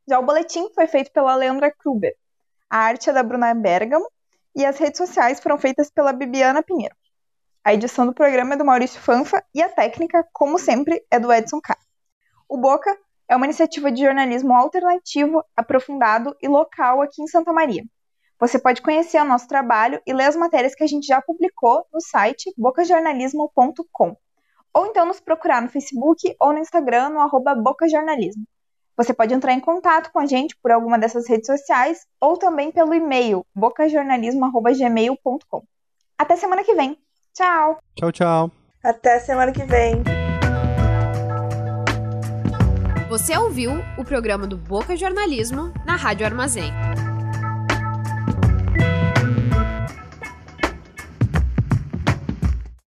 A: Já o boletim foi feito pela Leandra Kruber. A arte é da Bruna Bergamo e as redes sociais foram feitas pela Bibiana Pinheiro. A edição do programa é do Maurício Fanfa e a técnica, como sempre, é do Edson K. O Boca é uma iniciativa de jornalismo alternativo, aprofundado e local aqui em Santa Maria. Você pode conhecer o nosso trabalho e ler as matérias que a gente já publicou no site bocajornalismo.com. Ou então nos procurar no Facebook ou no Instagram no arroba bocajornalismo. Você pode entrar em contato com a gente por alguma dessas redes sociais ou também pelo e-mail bocajornalismo.gmail.com. Até semana que vem. Tchau!
C: Tchau, tchau!
B: Até semana que vem!
E: Você ouviu o programa do Boca Jornalismo na Rádio Armazém.